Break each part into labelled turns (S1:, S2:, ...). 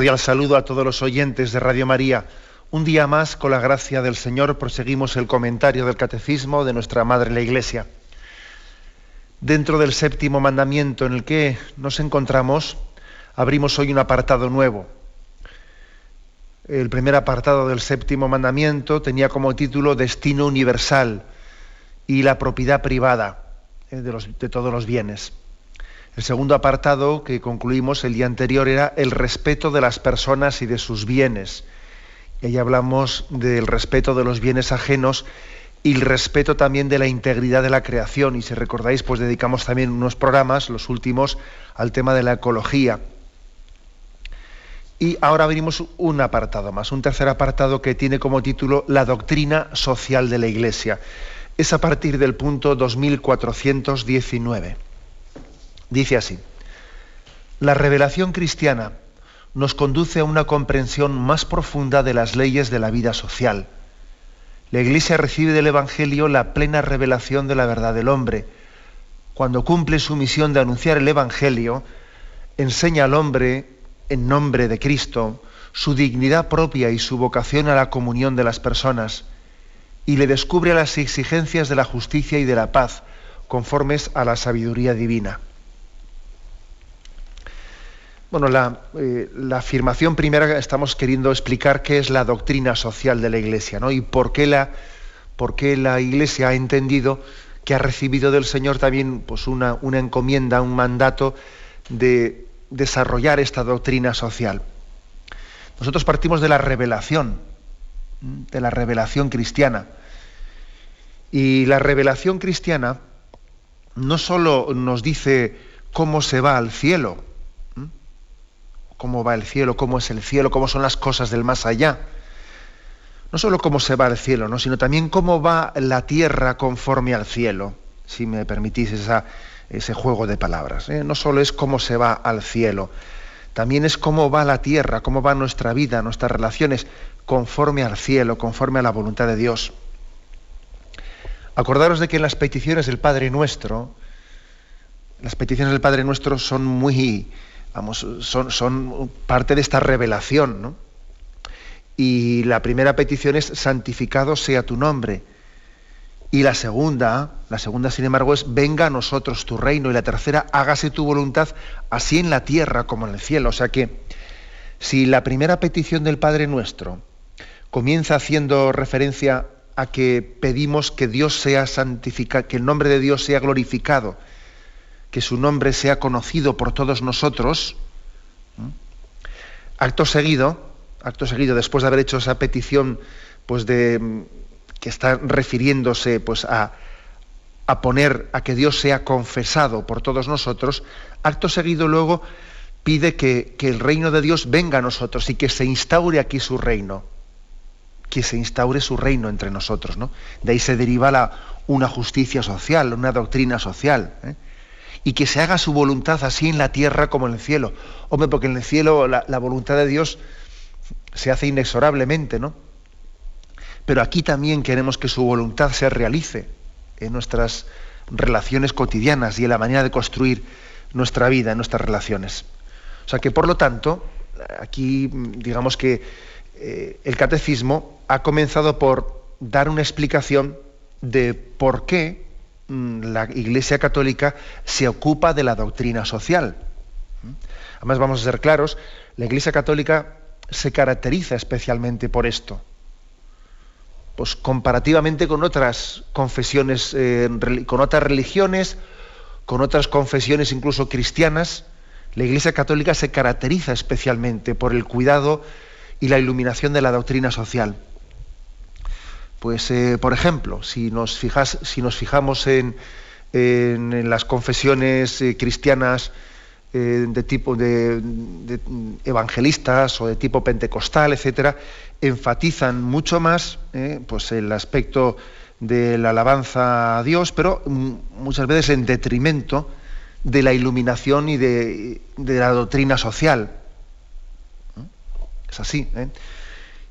S1: Cordial saludo a todos los oyentes de Radio María. Un día más, con la gracia del Señor, proseguimos el comentario del Catecismo de nuestra Madre la Iglesia. Dentro del séptimo mandamiento en el que nos encontramos, abrimos hoy un apartado nuevo. El primer apartado del séptimo mandamiento tenía como título Destino universal y la propiedad privada eh, de, de todos los bienes. El segundo apartado que concluimos el día anterior era el respeto de las personas y de sus bienes. Y ahí hablamos del respeto de los bienes ajenos y el respeto también de la integridad de la creación. Y si recordáis, pues dedicamos también unos programas, los últimos, al tema de la ecología. Y ahora venimos un apartado más, un tercer apartado que tiene como título La doctrina social de la Iglesia. Es a partir del punto 2419. Dice así, la revelación cristiana nos conduce a una comprensión más profunda de las leyes de la vida social. La Iglesia recibe del Evangelio la plena revelación de la verdad del hombre. Cuando cumple su misión de anunciar el Evangelio, enseña al hombre, en nombre de Cristo, su dignidad propia y su vocación a la comunión de las personas, y le descubre las exigencias de la justicia y de la paz, conformes a la sabiduría divina. Bueno, eh, la, afirmación primera estamos queriendo explicar qué es la doctrina social de la Iglesia, ¿no? Y por qué la, por qué la Iglesia ha entendido que ha recibido del Señor también pues, una, una encomienda, un mandato de desarrollar esta doctrina social. Nosotros partimos de la revelación, de la revelación cristiana. Y la revelación cristiana no solo nos dice cómo se va al cielo, cómo va el cielo, cómo es el cielo, cómo son las cosas del más allá. No solo cómo se va al cielo, ¿no? sino también cómo va la tierra conforme al cielo, si me permitís ese juego de palabras. ¿eh? No solo es cómo se va al cielo, también es cómo va la tierra, cómo va nuestra vida, nuestras relaciones, conforme al cielo, conforme a la voluntad de Dios. Acordaros de que en las peticiones del Padre Nuestro, las peticiones del Padre Nuestro son muy, vamos, son, parte de esta revelación, ¿no? Y la primera petición es santificado sea tu nombre. Y la segunda, la segunda, sin embargo, es venga a nosotros tu reino. Y la tercera, hágase tu voluntad, así en la tierra como en el cielo. O sea que, si la primera petición del Padre nuestro comienza haciendo referencia a que pedimos que Dios sea santificado, que el nombre de Dios sea glorificado, que su nombre sea conocido por todos nosotros, acto seguido, acto seguido, después de haber hecho esa petición, pues de que está refiriéndose pues a, a poner a que Dios sea confesado por todos nosotros, acto seguido luego pide que, que, el reino de Dios venga a nosotros y que se instaure aquí su reino, que se instaure su reino entre nosotros. ¿no? De ahí se deriva la, una justicia social, una doctrina social. ¿eh? Y que se haga su voluntad así en la tierra como en el cielo. Hombre, porque en el cielo la, voluntad de Dios se hace inexorablemente, ¿no? Pero aquí también queremos que su voluntad se realice en nuestras relaciones cotidianas y en la manera de construir nuestra vida, en nuestras relaciones. O sea que, por lo tanto, aquí digamos que eh, el catecismo ha comenzado por dar una explicación de por qué la Iglesia Católica se ocupa de la doctrina social. Además, vamos a ser claros, la Iglesia Católica se caracteriza especialmente por esto. Pues comparativamente con otras confesiones, eh, con otras religiones, con otras confesiones incluso cristianas, la Iglesia Católica se caracteriza especialmente por el cuidado y la iluminación de la doctrina social. Pues, eh, por ejemplo, si nos, si nos fijamos en, las confesiones eh, cristianas eh, de tipo de, evangelistas o de tipo pentecostal, etcétera, enfatizan mucho más pues el aspecto de la alabanza a Dios, pero mm, muchas veces en detrimento de la iluminación y de, la doctrina social. Es así.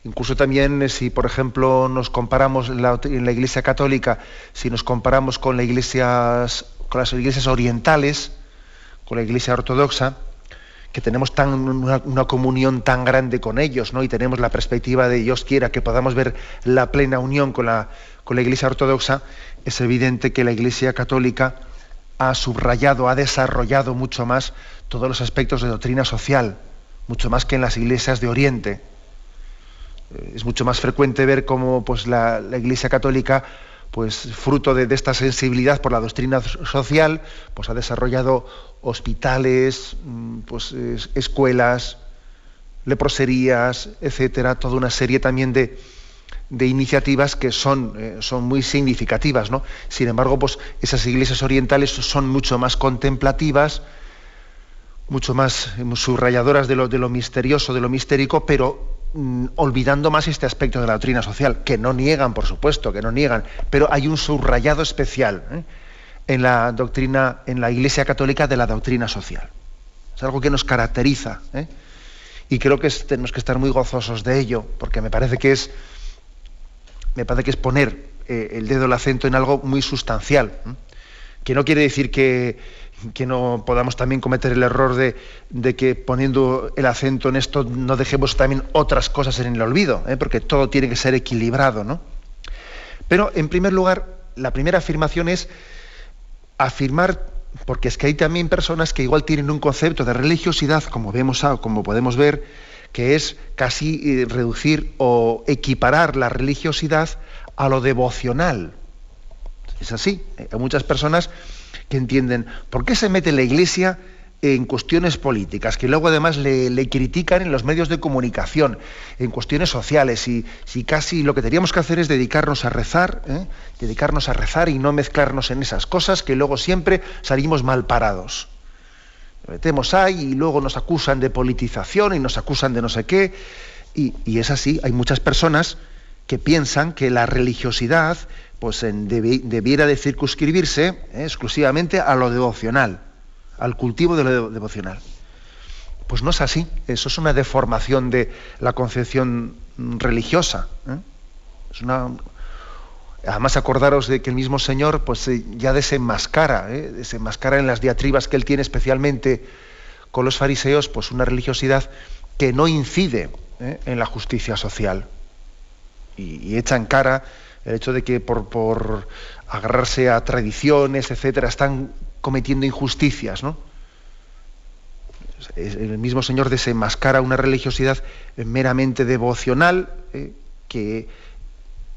S1: Incluso también si, por ejemplo, nos comparamos en la, Iglesia Católica, si nos comparamos con, las iglesias orientales, con la Iglesia Ortodoxa, que tenemos tan, una, comunión tan grande con ellos. Y tenemos la perspectiva de Dios quiera que podamos ver la plena unión con la Iglesia Ortodoxa, es evidente que la Iglesia Católica ha subrayado, ha desarrollado mucho más todos los aspectos de doctrina social, mucho más que en las iglesias de Oriente. Eh, es mucho más frecuente ver cómo pues, la, Iglesia Católica pues fruto de, esta sensibilidad por la doctrina social, pues ha desarrollado hospitales, mm, pues, escuelas, leproserías, etcétera, toda una serie también de, iniciativas que son, eh, son, muy significativas. ¿no? Sin embargo, pues, esas iglesias orientales son mucho más contemplativas, mucho más subrayadoras de lo, de lo misterioso, de lo mistérico, pero Mm, olvidando más este aspecto de la doctrina social, que no niegan, por supuesto, que no niegan, pero hay un subrayado especial ¿eh? en la doctrina, en la Iglesia Católica de la doctrina social. Es algo que nos caracteriza. ¿eh? Y creo que tenemos que estar muy gozosos de ello, porque me parece que es, me parece que es poner eh, el dedo, el acento en algo muy sustancial. Que no quiere decir que, que no podamos también cometer el error de, que poniendo el acento en esto no dejemos también otras cosas en el olvido, ¿eh? porque todo tiene que ser equilibrado. ¿no? Pero, en primer lugar, la primera afirmación es afirmar, porque es que hay también personas que igual tienen un concepto de religiosidad, como, vemos, como podemos ver, que es casi eh, reducir o equiparar la religiosidad a lo devocional. Es así. Hay muchas personas que entienden por qué se mete la Iglesia en cuestiones políticas, que luego además le, critican en los medios de comunicación, en cuestiones sociales, y si casi lo que teníamos que hacer es dedicarnos a rezar, ¿eh? dedicarnos a rezar y no mezclarnos en esas cosas que luego siempre salimos mal parados. metemos ahí y luego nos acusan de politización y nos acusan de no sé qué, y, y es así, hay muchas personas que piensan que la religiosidad pues debiera de circunscribirse eh, exclusivamente a lo devocional, al cultivo de lo devocional. Pues no es así, eso es una deformación de la concepción religiosa. ¿eh? Es una... Además acordaros de que el mismo Señor pues eh, ya desenmascara, desenmascara en las diatribas que él tiene especialmente con los fariseos, pues una religiosidad que no incide en la justicia social y, y echa en cara el hecho de que por, agarrarse a tradiciones, etcétera, están cometiendo injusticias, ¿no? El mismo Señor desenmascara una religiosidad meramente devocional eh, que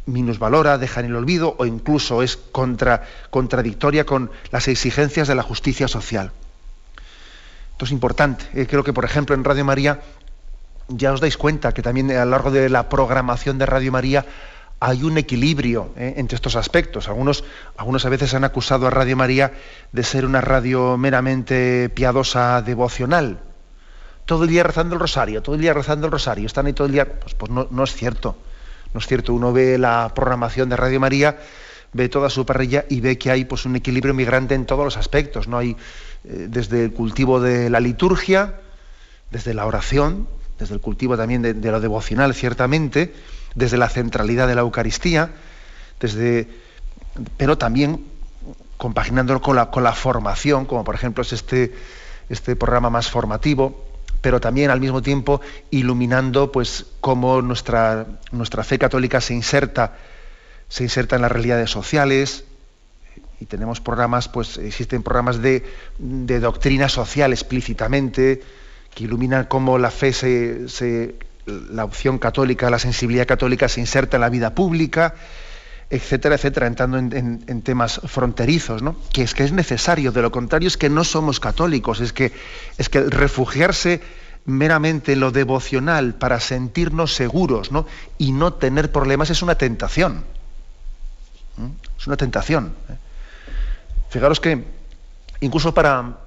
S1: minusvalora, deja en el olvido o incluso es contra, contradictoria con las exigencias de la justicia social. Esto es importante. Eh, creo que, por ejemplo, en Radio María ya os dais cuenta que también a lo largo de la programación de Radio María hay un equilibrio ¿eh? entre estos aspectos. Algunos, algunos a veces han acusado a Radio María de ser una radio meramente piadosa, devocional. Todo el día rezando el rosario, todo el día rezando el rosario, están ahí todo el día. Pues, pues no, es cierto. No es cierto. Uno ve la programación de Radio María, ve toda su parrilla y ve que hay pues, un equilibrio migrante en todos los aspectos. ¿no? Hay eh, desde el cultivo de la liturgia, desde la oración, desde el cultivo también de lo devocional, ciertamente desde la centralidad de la Eucaristía, desde, pero también compaginándolo con la, con la formación, como por ejemplo es este, este programa más formativo, pero también al mismo tiempo iluminando pues cómo nuestra, nuestra fe católica se inserta, se inserta en las realidades sociales, y tenemos programas, pues existen programas de, de doctrina social explícitamente, que iluminan cómo la fe se, se la opción católica, la sensibilidad católica se inserta en la vida pública, etcétera, etcétera, entrando en, temas fronterizos, ¿no? Que es que es necesario, de lo contrario es que no somos católicos, es que, es que refugiarse meramente en lo devocional para sentirnos seguros ¿no? y no tener problemas es una tentación. Es una tentación. ¿eh? Fijaros que incluso para,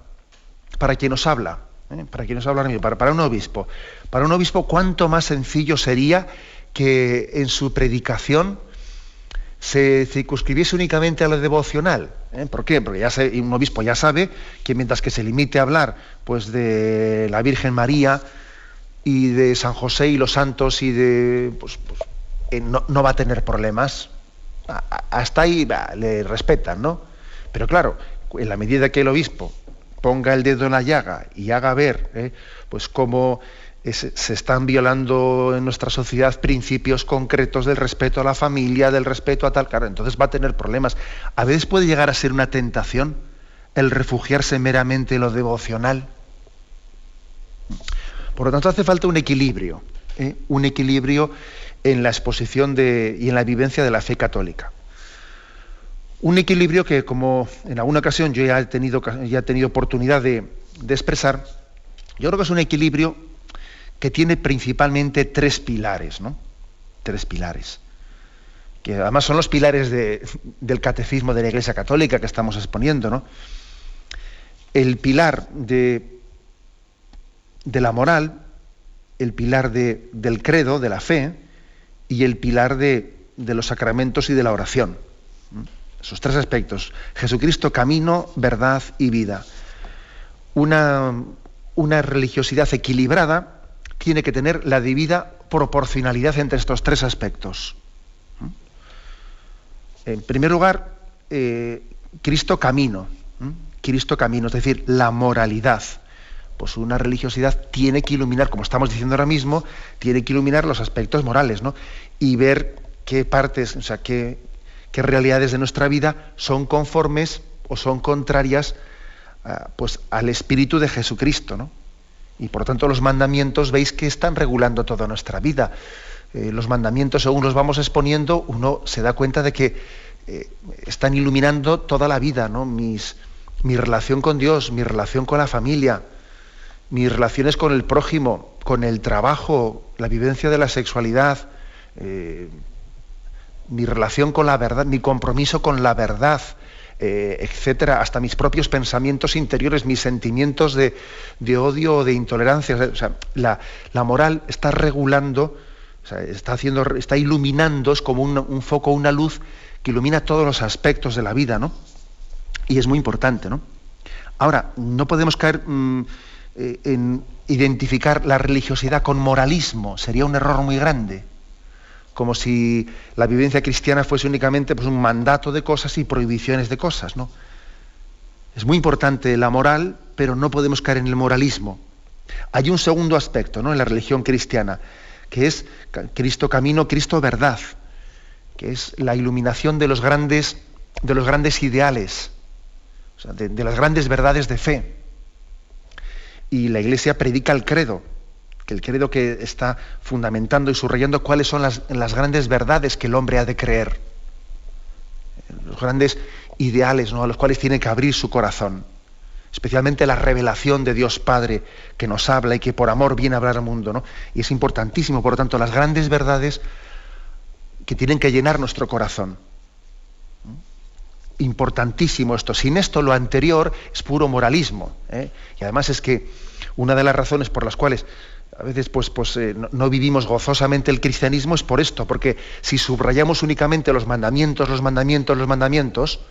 S1: para quien nos habla, ¿eh? para quien nos para, para un obispo, para un obispo cuánto más sencillo sería que en su predicación se circunscribiese únicamente a lo devocional. ¿eh? ¿Por qué? Porque ya un obispo ya sabe que mientras que se limite a hablar pues, de la Virgen María y de San José y los santos y de... Pues, pues, eh, no, va a tener problemas. hasta ahí le respetan, ¿no? Pero claro, en la medida que el obispo ponga el dedo en la llaga y haga ver ¿eh? pues cómo se están violando en nuestra sociedad principios concretos del respeto a la familia, del respeto a tal, entonces va a tener problemas. A veces puede llegar a ser una tentación el refugiarse meramente en lo devocional. Por lo tanto, hace falta un equilibrio, ¿eh? un equilibrio en la exposición y en la vivencia de la fe católica. Un equilibrio que, como en alguna ocasión yo ya he tenido, ya he tenido oportunidad de, expresar, yo creo que es un equilibrio que tiene principalmente tres pilares, ¿no? Tres pilares. Que además son los pilares del catecismo de la Iglesia Católica que estamos exponiendo, ¿no? El pilar de, la moral, el pilar de, del credo, de la fe, y el pilar de los sacramentos y de la oración. Esos tres aspectos. Jesucristo, camino, verdad y vida. Una, una religiosidad equilibrada tiene que tener la debida proporcionalidad entre estos tres aspectos. ¿Mm? En primer lugar, eh, Cristo camino. ¿Mm? Cristo camino, es decir, la moralidad. Pues una religiosidad tiene que iluminar, como estamos diciendo ahora mismo, tiene que iluminar los aspectos morales, ¿no? Y ver qué partes, o sea, qué, qué realidades de nuestra vida son conformes o son contrarias ah, pues, al espíritu de Jesucristo, ¿no? Y por tanto los mandamientos veis que están regulando toda nuestra vida. Eh, los mandamientos, según los vamos exponiendo, uno se da cuenta de que eh, están iluminando toda la vida, ¿no? Mis, mi relación con Dios, mi relación con la familia, mis relaciones con el prójimo, con el trabajo, la vivencia de la sexualidad, eh, mi relación con la verdad, mi compromiso con la verdad, eh, etcétera, hasta mis propios pensamientos interiores, mis sentimientos de, odio o de intolerancia. O sea, la, moral está regulando, está, haciendo, está iluminando, es como un, foco, una luz que ilumina todos los aspectos de la vida, ¿no? Y es muy importante, ¿no? Ahora, no podemos caer mm, eh, en identificar la religiosidad con moralismo, sería un error muy grande como si la vivencia cristiana fuese únicamente pues, un mandato de cosas y prohibiciones de cosas. ¿no? Es muy importante la moral, pero no podemos caer en el moralismo. Hay un segundo aspecto ¿no? en la religión cristiana, que es Cristo camino, Cristo verdad, que es la iluminación de los grandes, de los grandes ideales, de las grandes verdades de fe. Y la Iglesia predica el credo, que el credo que está fundamentando y subrayando cuáles son las, grandes verdades que el hombre ha de creer, los grandes ideales ¿no? a los cuales tiene que abrir su corazón, especialmente la revelación de Dios Padre que nos habla y que por amor viene a hablar al mundo. ¿no? Y es importantísimo, por lo tanto, las grandes verdades que tienen que llenar nuestro corazón. Importantísimo esto. Sin esto lo anterior es puro moralismo. ¿eh? Y además es que una de las razones por las cuales a veces pues, pues eh, no, vivimos gozosamente el cristianismo es por esto, porque si subrayamos únicamente los mandamientos, los mandamientos, los mandamientos,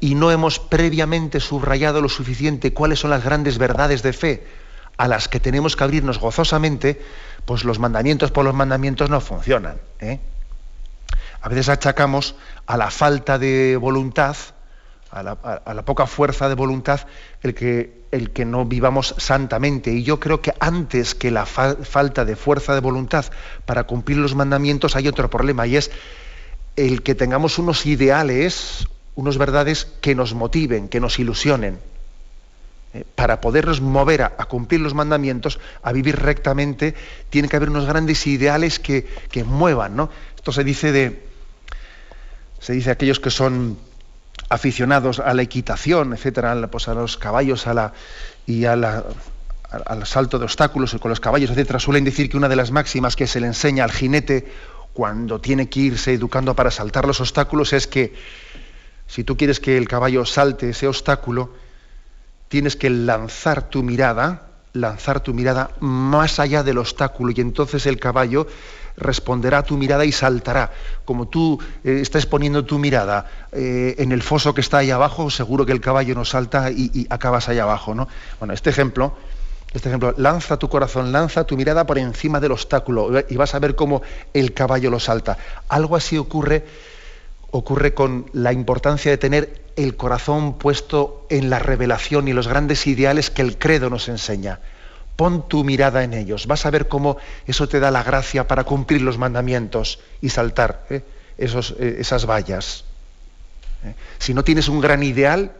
S1: y no hemos previamente subrayado lo suficiente cuáles son las grandes verdades de fe a las que tenemos que abrirnos gozosamente, pues los mandamientos por los mandamientos no funcionan. ¿eh? A veces achacamos a la falta de voluntad, a la, poca fuerza de voluntad, el que, el que no vivamos santamente. Y yo creo que antes que la falta de fuerza de voluntad para cumplir los mandamientos hay otro problema, y es el que tengamos unos ideales, unos verdades que nos motiven, que nos ilusionen. Eh, para podernos mover a, cumplir los mandamientos, a vivir rectamente, tiene que haber unos grandes ideales que, que muevan. ¿no? Esto se dice de. Se dice aquellos que son aficionados a la equitación, etcétera, pues a los caballos a la, y al salto de obstáculos con los caballos, etcétera, suelen decir que una de las máximas que se le enseña al jinete cuando tiene que irse educando para saltar los obstáculos es que si tú quieres que el caballo salte ese obstáculo, tienes que lanzar tu mirada, lanzar tu mirada más allá del obstáculo y entonces el caballo responderá a tu mirada y saltará. Como tú eh, estás poniendo tu mirada eh, en el foso que está ahí abajo, seguro que el caballo no salta y, acabas ahí abajo. ¿no? Bueno, este ejemplo, este ejemplo, lanza tu corazón, lanza tu mirada por encima del obstáculo y vas a ver cómo el caballo lo salta. Algo así ocurre, ocurre con la importancia de tener el corazón puesto en la revelación y los grandes ideales que el credo nos enseña pon tu mirada en ellos. Vas a ver cómo eso te da la gracia para cumplir los mandamientos y saltar ¿eh? Eh, esas vallas. ¿eh? Si no tienes un gran ideal,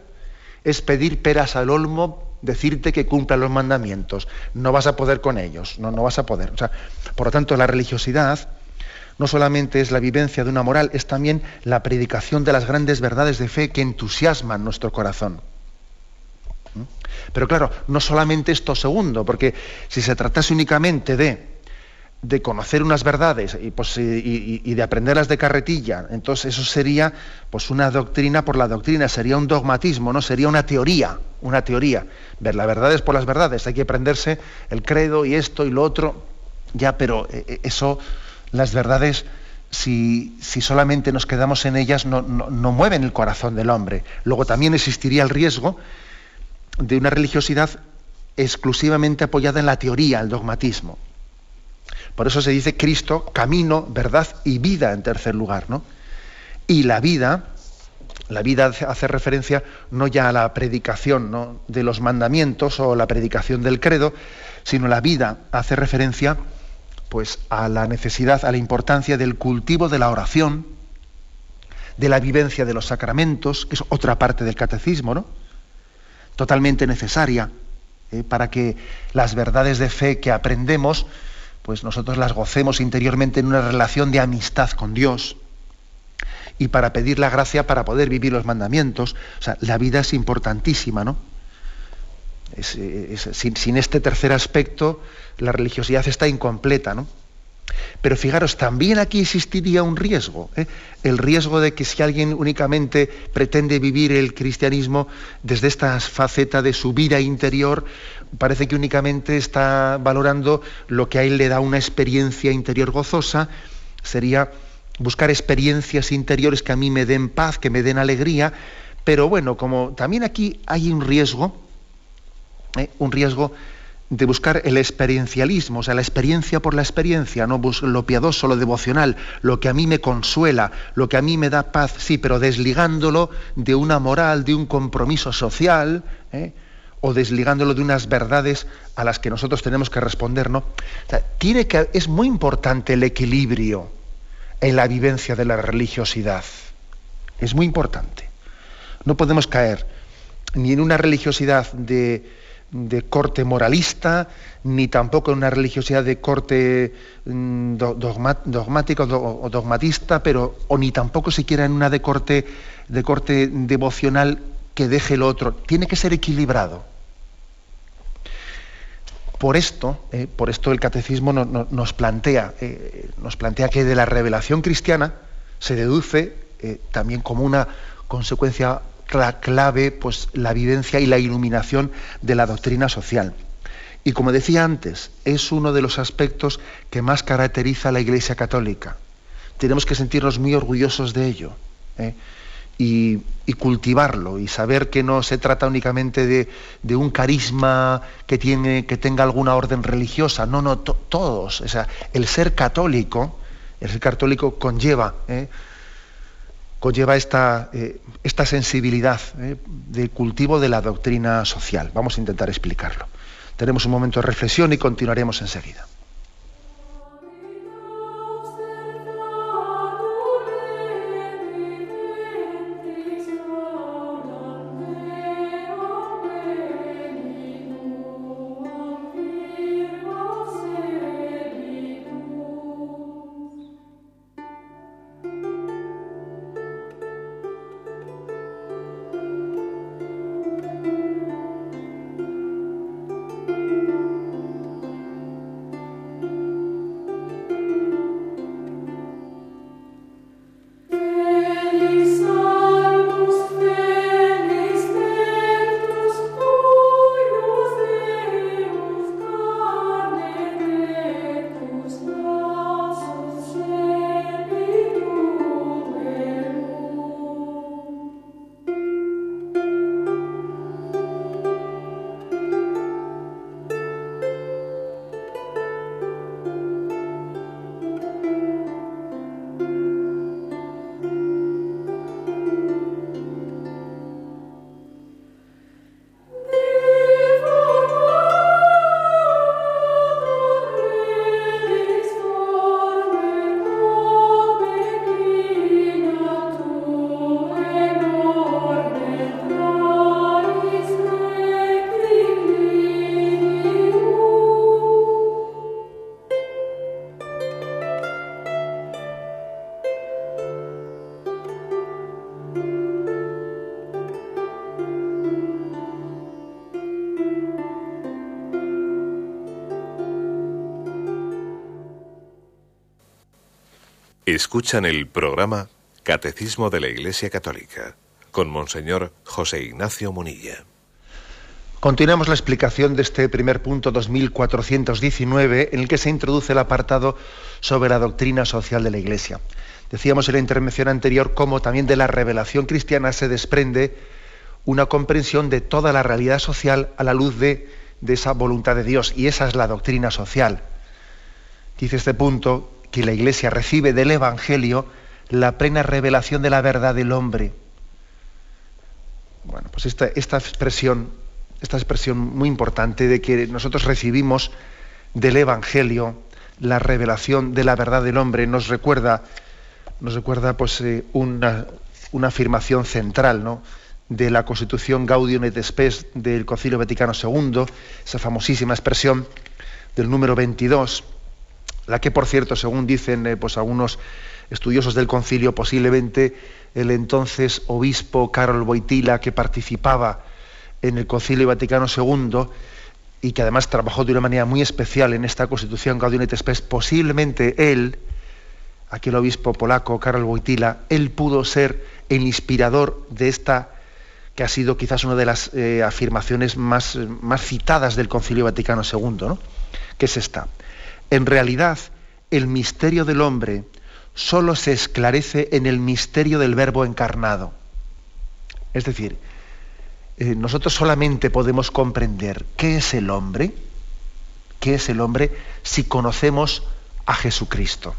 S1: es pedir peras al olmo, decirte que cumpla los mandamientos. No vas a poder con ellos, no, no vas a poder. por lo tanto, la religiosidad no solamente es la vivencia de una moral, es también la predicación de las grandes verdades de fe que entusiasman nuestro corazón. Pero claro, no solamente esto segundo, porque si se tratase únicamente de, de conocer unas verdades y, pues, y, de aprenderlas de carretilla, entonces eso sería pues, una doctrina por la doctrina, sería un dogmatismo, no sería una teoría, una teoría. Ver las verdades por las verdades, hay que aprenderse el credo y esto y lo otro, ya, pero eh, eh, eso, las verdades si, si, solamente nos quedamos en ellas, no, no, mueven el corazón del hombre. Luego también existiría el riesgo de una religiosidad exclusivamente apoyada en la teoría, el dogmatismo. Por eso se dice Cristo, camino, verdad y vida en tercer lugar, ¿no? Y la vida, la vida hace referencia no ya a la predicación de los mandamientos o la predicación del credo, sino la vida hace referencia pues a la necesidad, a la importancia del cultivo de la oración, de la vivencia de los sacramentos, que es otra parte del catecismo, ¿no? Totalmente necesaria ¿eh? para que las verdades de fe que aprendemos, pues nosotros las gocemos interiormente en una relación de amistad con Dios y para pedir la gracia para poder vivir los mandamientos. O sea, la vida es importantísima, ¿no? sin, sin, este tercer aspecto, la religiosidad está incompleta, ¿no? Pero fijaros, también aquí existiría un riesgo, ¿eh? el riesgo de que si alguien únicamente pretende vivir el cristianismo desde esta faceta de su vida interior, parece que únicamente está valorando lo que a él le da una experiencia interior gozosa, sería buscar experiencias interiores que a mí me den paz, que me den alegría, pero bueno, como también aquí hay un riesgo, ¿eh? un riesgo de buscar el experiencialismo, o sea, la experiencia por la experiencia, no lo piadoso, lo devocional, lo que a mí me consuela, lo que a mí me da paz, sí, pero desligándolo de una moral, de un compromiso social, ¿eh? o desligándolo de unas verdades a las que nosotros tenemos que responder, ¿no? tiene que, es muy importante el equilibrio en la vivencia de la religiosidad. Es muy importante. No podemos caer ni en una religiosidad de, de corte moralista, ni tampoco en una religiosidad de corte mm, dogmático o dogmatista, pero, o ni tampoco siquiera en una de corte, de corte devocional que deje el otro. Tiene que ser equilibrado. Por esto, eh, por esto el catecismo nos, plantea, eh, nos plantea que de la revelación cristiana se deduce eh, también como una consecuencia clave, pues la vivencia y la iluminación de la doctrina social. Y como decía antes, es uno de los aspectos que más caracteriza a la Iglesia Católica. Tenemos que sentirnos muy orgullosos de ello ¿eh? y, cultivarlo y saber que no se trata únicamente de, un carisma que, tiene, que tenga alguna orden religiosa. No, no, todos. O sea, el ser católico, el ser católico conlleva ¿eh? Conlleva esta, eh, esta sensibilidad eh, de cultivo de la doctrina social. Vamos a intentar explicarlo. Tenemos un momento de reflexión y continuaremos enseguida.
S2: Escuchan el programa Catecismo de la Iglesia Católica con Monseñor José Ignacio Munilla.
S1: Continuamos la explicación de este primer punto 2419 en el que se introduce el apartado sobre la doctrina social de la Iglesia. Decíamos en la intervención anterior cómo también de la revelación cristiana se desprende una comprensión de toda la realidad social a la luz de, de esa voluntad de Dios y esa es la doctrina social. Dice este punto que la Iglesia recibe del Evangelio la plena revelación de la verdad del hombre. Bueno, pues esta, expresión, esta expresión muy importante de que nosotros recibimos del Evangelio la revelación de la verdad del hombre nos recuerda, nos recuerda pues, eh, una, una, afirmación central ¿no? de la Constitución Gaudium et Spes del Concilio Vaticano II, esa famosísima expresión del número 22, la que, por cierto, según dicen eh, pues, algunos estudiosos del concilio, posiblemente el entonces obispo Carol Boitila, que participaba en el concilio Vaticano II y que además trabajó de una manera muy especial en esta constitución Gaudium et Spes, posiblemente él, aquel obispo polaco, Karol Wojtyla, él pudo ser el inspirador de esta que ha sido quizás una de las eh, afirmaciones más, más, citadas del Concilio Vaticano II, ¿no? que es esta. En realidad, el misterio del hombre solo se esclarece en el misterio del Verbo encarnado. Es decir, eh, nosotros solamente podemos comprender qué es el hombre, qué es el hombre, si conocemos a Jesucristo.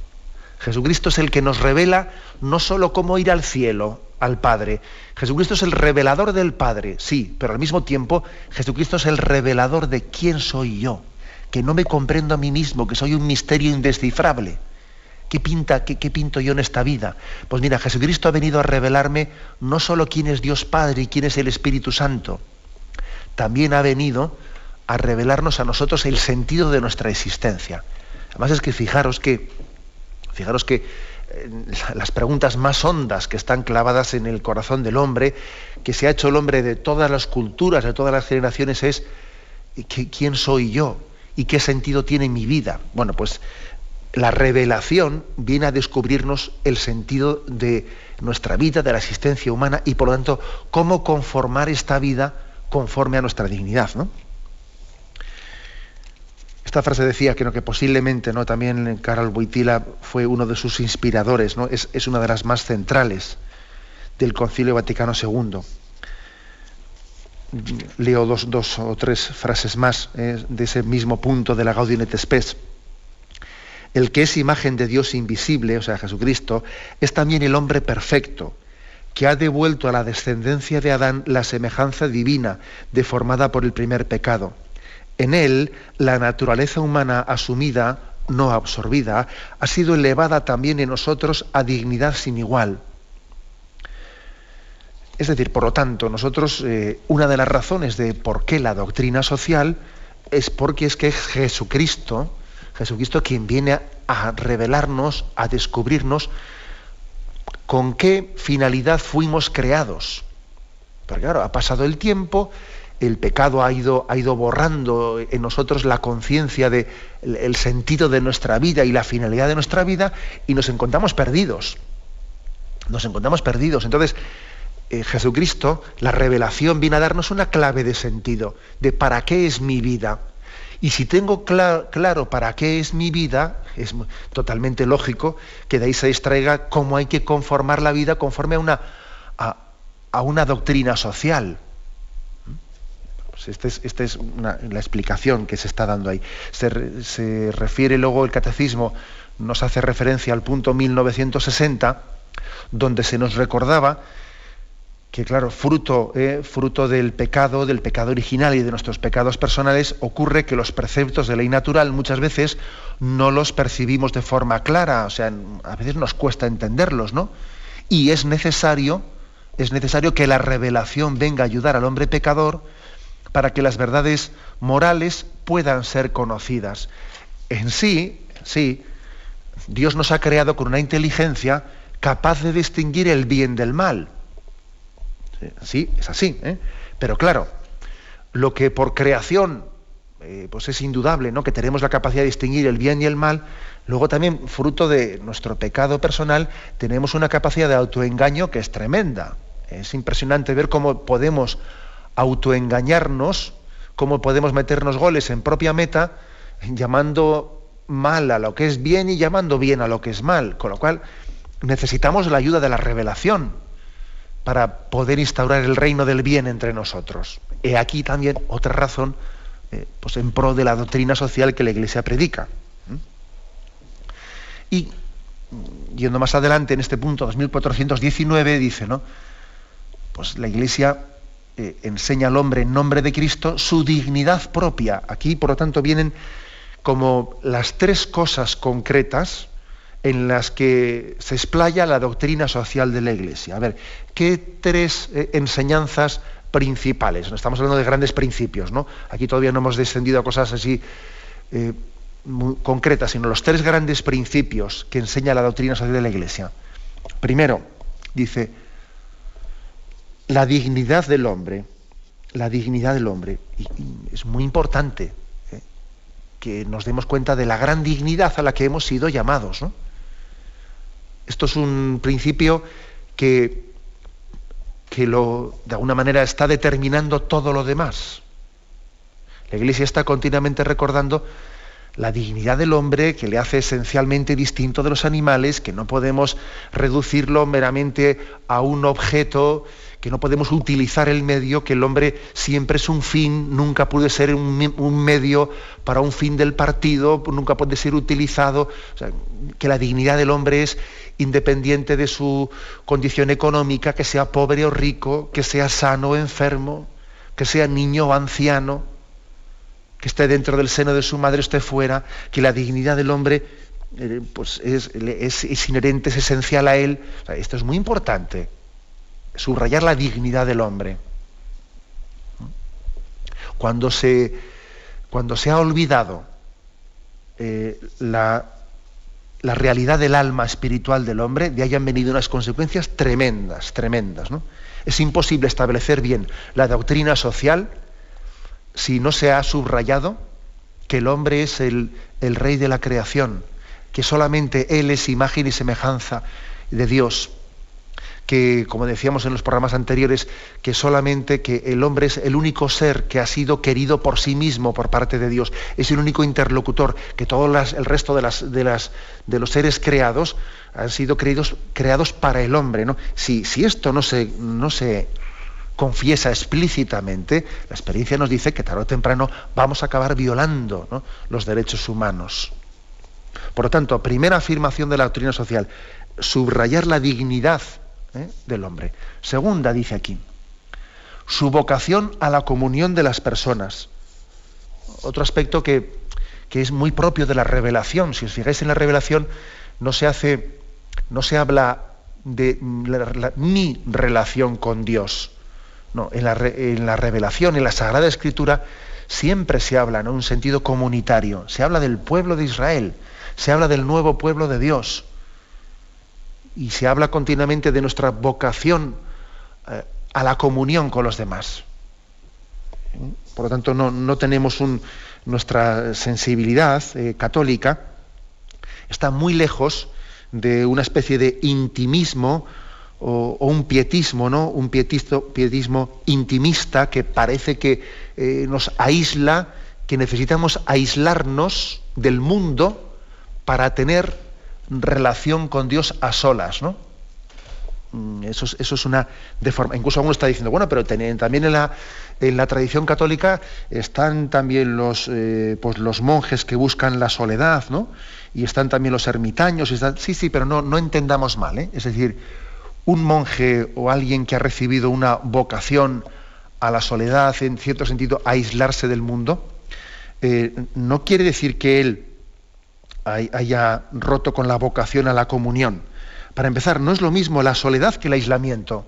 S1: Jesucristo es el que nos revela no sólo cómo ir al cielo, al Padre. Jesucristo es el revelador del Padre, sí, pero al mismo tiempo Jesucristo es el revelador de quién soy yo que no me comprendo a mí mismo, que soy un misterio indescifrable. ¿Qué, pinta, qué, pinto yo en esta vida? Pues mira, Jesucristo ha venido a revelarme no solo quién es Dios Padre y quién es el Espíritu Santo, también ha venido a revelarnos a nosotros el sentido de nuestra existencia. Además es que fijaros que, fijaros que eh, las preguntas más hondas que están clavadas en el corazón del hombre, que se ha hecho el hombre de todas las culturas, de todas las generaciones, es ¿quién soy yo? ¿Y qué sentido tiene mi vida? Bueno, pues la revelación viene a descubrirnos el sentido de nuestra vida, de la existencia humana y por lo tanto cómo conformar esta vida conforme a nuestra dignidad. ¿no? Esta frase decía que, que posiblemente ¿no? también Karol Wojtyla fue uno de sus inspiradores, ¿no? es, es una de las más centrales del Concilio Vaticano II leo dos, o tres frases más eh, de ese mismo punto de la Gaudium et. El que es imagen de Dios invisible, o sea, Jesucristo, es también el hombre perfecto, que ha devuelto a la descendencia de Adán la semejanza divina deformada por el primer pecado. En él, la naturaleza humana asumida, no absorbida, ha sido elevada también en nosotros a dignidad sin igual es decir, por lo tanto, nosotros, eh, una de las razones de por qué la doctrina social es porque es que es Jesucristo, Jesucristo quien viene a, revelarnos, a descubrirnos con qué finalidad fuimos creados. Porque claro, ha pasado el tiempo, el pecado ha ido, ha ido borrando en nosotros la conciencia del el sentido de nuestra vida y la finalidad de nuestra vida y nos encontramos perdidos. Nos encontramos perdidos. Entonces, eh, Jesucristo, la revelación viene a darnos una clave de sentido, de para qué es mi vida. Y si tengo claro para qué es mi vida, es totalmente lógico que de ahí se extraiga cómo hay que conformar la vida conforme a una, a, una doctrina social. Pues esta es, este es la explicación que se está dando ahí. Se, se refiere luego el catecismo, nos hace referencia al punto 1960, donde se nos recordaba que claro, fruto, eh, fruto del pecado, del pecado original y de nuestros pecados personales, ocurre que los preceptos de ley natural muchas veces no los percibimos de forma clara, o sea, a veces nos cuesta entenderlos, ¿no? Y es necesario, es necesario que la revelación venga a ayudar al hombre pecador para que las verdades morales puedan ser conocidas. En sí, sí, Dios nos ha creado con una inteligencia capaz de distinguir el bien del mal Sí, es así. ¿eh? Pero claro, lo que por creación eh, pues es indudable, ¿no? Que tenemos la capacidad de distinguir el bien y el mal. Luego también, fruto de nuestro pecado personal, tenemos una capacidad de autoengaño que es tremenda. Es impresionante ver cómo podemos autoengañarnos, cómo podemos meternos goles en propia meta, llamando mal a lo que es bien y llamando bien a lo que es mal. Con lo cual necesitamos la ayuda de la revelación para poder instaurar el reino del bien entre nosotros. He aquí también otra razón eh, pues en pro de la doctrina social que la Iglesia predica. Y yendo más adelante en este punto 2419 dice, ¿no? Pues la Iglesia eh, enseña al hombre en nombre de Cristo su dignidad propia. Aquí, por lo tanto, vienen como las tres cosas concretas en las que se explaya la doctrina social de la Iglesia. A ver, ¿qué tres eh, enseñanzas principales? No estamos hablando de grandes principios, ¿no? Aquí todavía no hemos descendido a cosas así eh, muy concretas, sino los tres grandes principios que enseña la doctrina social de la Iglesia. Primero, dice, la dignidad del hombre, la dignidad del hombre. Y, es muy importante ¿eh? que nos demos cuenta de la gran dignidad a la que hemos sido llamados. ¿no? Esto es un principio que, lo, de alguna manera está determinando todo lo demás. La Iglesia está continuamente recordando la dignidad del hombre que le hace esencialmente distinto de los animales, que no podemos reducirlo meramente a un objeto, que no podemos utilizar el medio, que el hombre siempre es un fin, nunca puede ser un, medio para un fin del partido, nunca puede ser utilizado, que la dignidad del hombre es independiente de su condición económica, que sea pobre o rico, que sea sano o enfermo, que sea niño o anciano, que esté dentro del seno de su madre o esté fuera, que la dignidad del hombre eh, pues es, es, inherente, es esencial a él. esto es muy importante, subrayar la dignidad del hombre. Cuando se, cuando se ha olvidado eh, la, la realidad del alma espiritual del hombre, de ahí han venido unas consecuencias tremendas, tremendas. ¿no? Es imposible establecer bien la doctrina social si no se ha subrayado que el hombre es el, el rey de la creación, que solamente Él es imagen y semejanza de Dios, que, como decíamos en los programas anteriores, que solamente que el hombre es el único ser que ha sido querido por sí mismo por parte de Dios, es el único interlocutor, que todo el resto de, las, de, las, de, los seres creados han sido creados, creados para el hombre. ¿no? Si, si esto no se, no se confiesa explícitamente, la experiencia nos dice que tarde o temprano vamos a acabar violando los derechos humanos. Por lo tanto, primera afirmación de la doctrina social, subrayar la dignidad ¿eh? del hombre. Segunda, dice aquí, su vocación a la comunión de las personas. Otro aspecto que, es muy propio de la revelación. Si os fijáis en la revelación, no se hace, no se habla de mi relación con Dios. No, en la, en la, revelación, en la Sagrada Escritura, siempre se habla en un sentido comunitario. Se habla del pueblo de Israel, se habla del nuevo pueblo de Dios y se habla continuamente de nuestra vocación eh, a la comunión con los demás. Por lo tanto, no, tenemos un, nuestra sensibilidad eh, católica, está muy lejos de una especie de intimismo o, un pietismo, ¿no? Un pietismo intimista que parece que eh, nos aísla, que necesitamos aislarnos del mundo para tener relación con Dios a solas, ¿no? Mm, eso es, eso es una deformación. Incluso alguno está diciendo, bueno, pero también en la, en la, tradición católica están también los, eh, pues los monjes que buscan la soledad, ¿no? Y están también los ermitaños. Y Sí, sí, pero no, no entendamos mal. ¿eh? Es decir, un monje o alguien que ha recibido una vocación a la soledad, en cierto sentido, aislarse del mundo, eh, no quiere decir que él haya roto con la vocación a la comunión. Para empezar, no es lo mismo la soledad que el aislamiento.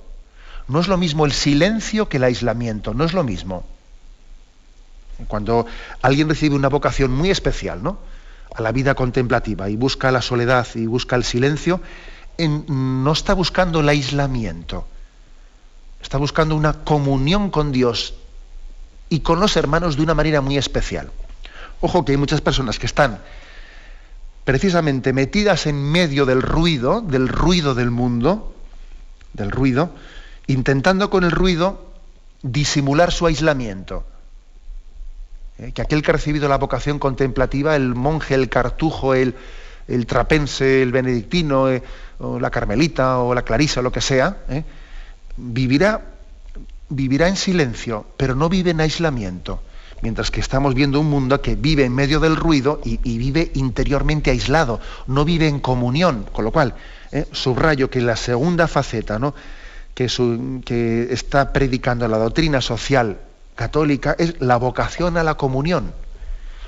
S1: No es lo mismo el silencio que el aislamiento. No es lo mismo. Cuando alguien recibe una vocación muy especial, ¿no? A la vida contemplativa y busca la soledad y busca el silencio, no está buscando el aislamiento. Está buscando una comunión con Dios y con los hermanos de una manera muy especial. Ojo que hay muchas personas que están precisamente metidas en medio del ruido, del ruido del mundo, del ruido, intentando con el ruido disimular su aislamiento. Eh, que aquel que ha recibido la vocación contemplativa, el monje, el cartujo, el, trapense, el benedictino, eh, o la carmelita, o la clarisa, lo que sea, eh, vivirá, vivirá en silencio, pero no vive en aislamiento. Mientras que estamos viendo un mundo que vive en medio del ruido y, vive interiormente aislado, no vive en comunión. Con lo cual, subrayo que la segunda faceta, ¿no? que, que está predicando la doctrina social católica es la vocación a la comunión.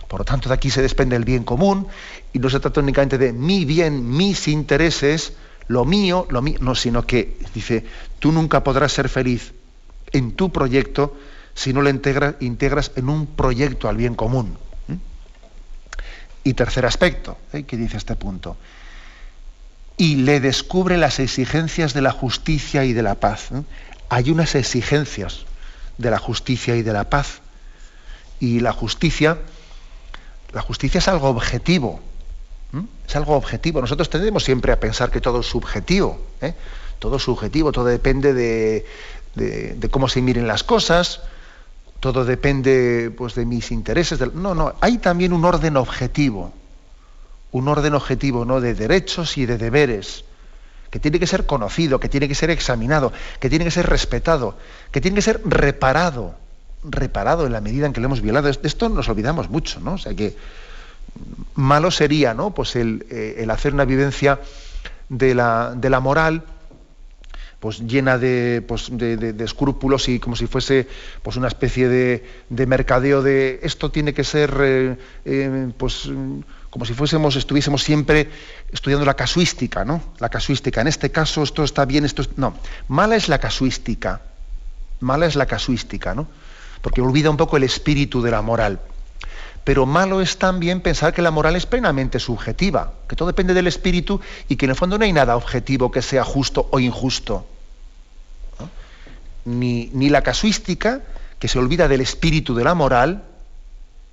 S1: Por lo tanto, de aquí se desprende el bien común y no se trata únicamente de mi bien, mis intereses, lo mío, lo mío, no, sino que dice, tú nunca podrás ser feliz en tu proyecto si no lo integras en un proyecto al bien común. Y tercer aspecto, ¿eh? que dice este punto, y le descubre las exigencias de la justicia y de la paz. Hay unas exigencias de la justicia y de la paz. Y la justicia, la justicia es algo objetivo. Es algo objetivo. Nosotros tendemos siempre a pensar que todo es subjetivo. ¿eh? Todo es subjetivo, todo depende de, de, cómo se miren las cosas, todo depende pues, de mis intereses. No, no, hay también un orden objetivo. Un orden objetivo ¿no? de derechos y de deberes que tiene que ser conocido, que tiene que ser examinado, que tiene que ser respetado, que tiene que ser reparado, reparado en la medida en que lo hemos violado. De esto nos olvidamos mucho, ¿no? O sea que malo sería, ¿no? Pues el, eh, hacer una vivencia de la, de la moral pues llena de, pues, de, escrúpulos y como si fuese pues una especie de, mercadeo de esto tiene que ser eh, eh, pues como si fuésemos, estuviésemos siempre estudiando la casuística, ¿no? La casuística. En este caso esto está bien, esto no. Mala es la casuística. Mala es la casuística, ¿no? Porque olvida un poco el espíritu de la moral. Pero malo es también pensar que la moral es plenamente subjetiva, que todo depende del espíritu y que en el fondo no hay nada objetivo que sea justo o injusto. Ni, ni la casuística, que se olvida del espíritu de la moral,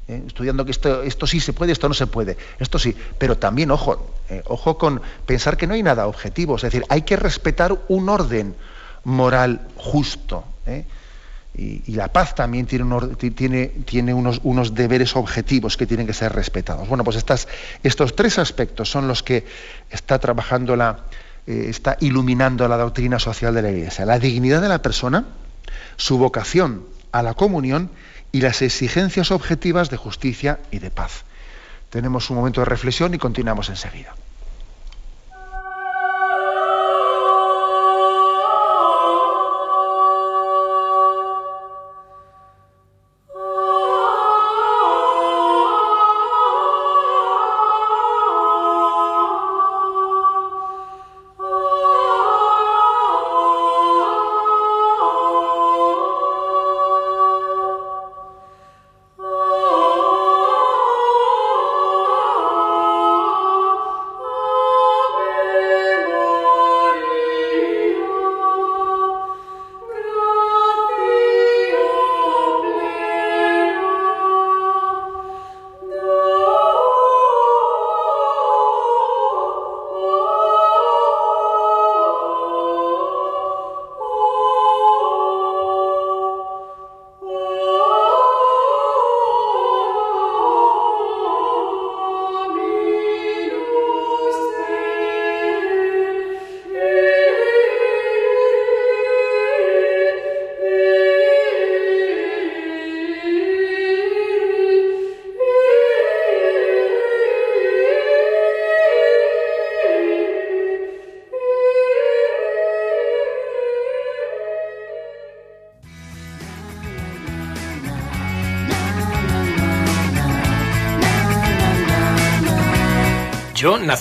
S1: ¿eh? estudiando que esto, esto sí se puede, esto no se puede, esto sí, pero también, ojo, eh, ojo con pensar que no hay nada objetivo, es decir, hay que respetar un orden moral justo. ¿eh? Y, la paz también tiene, unos, deberes objetivos que tienen que ser respetados. Bueno, pues estos tres aspectos son los que está trabajando la, está iluminando la doctrina social de la Iglesia. La dignidad de la persona, su vocación a la comunión y las exigencias objetivas de justicia y de paz. Tenemos un momento de reflexión y continuamos enseguida.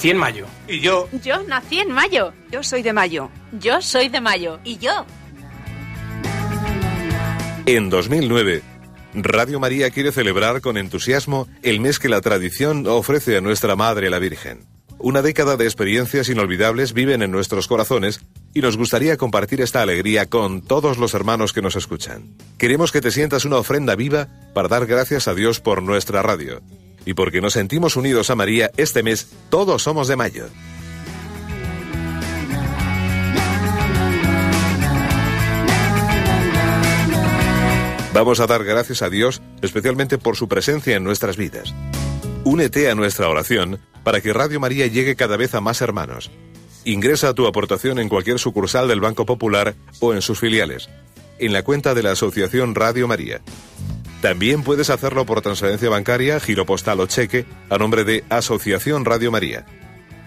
S3: Nací en mayo.
S4: Y yo.
S5: Yo nací en mayo.
S6: Yo soy de mayo.
S5: Yo soy de mayo.
S6: Y yo.
S2: En 2009, Radio María quiere celebrar con entusiasmo el mes que la tradición ofrece a nuestra Madre la Virgen. Una década de experiencias inolvidables viven en nuestros corazones y nos gustaría compartir esta alegría con todos los hermanos que nos escuchan. Queremos que te sientas una ofrenda viva para dar gracias a Dios por nuestra radio Y porque nos sentimos unidos a María, este mes todos somos de mayo. Vamos a dar gracias a Dios especialmente por su presencia en nuestras vidas. Únete a nuestra oración para que Radio María llegue cada vez a más hermanos. Ingresa tu aportación en cualquier sucursal del Banco Popular o en sus filiales, en la cuenta de la Asociación Radio María. También puedes hacerlo por transferencia bancaria, giro postal o cheque a nombre de Asociación Radio María,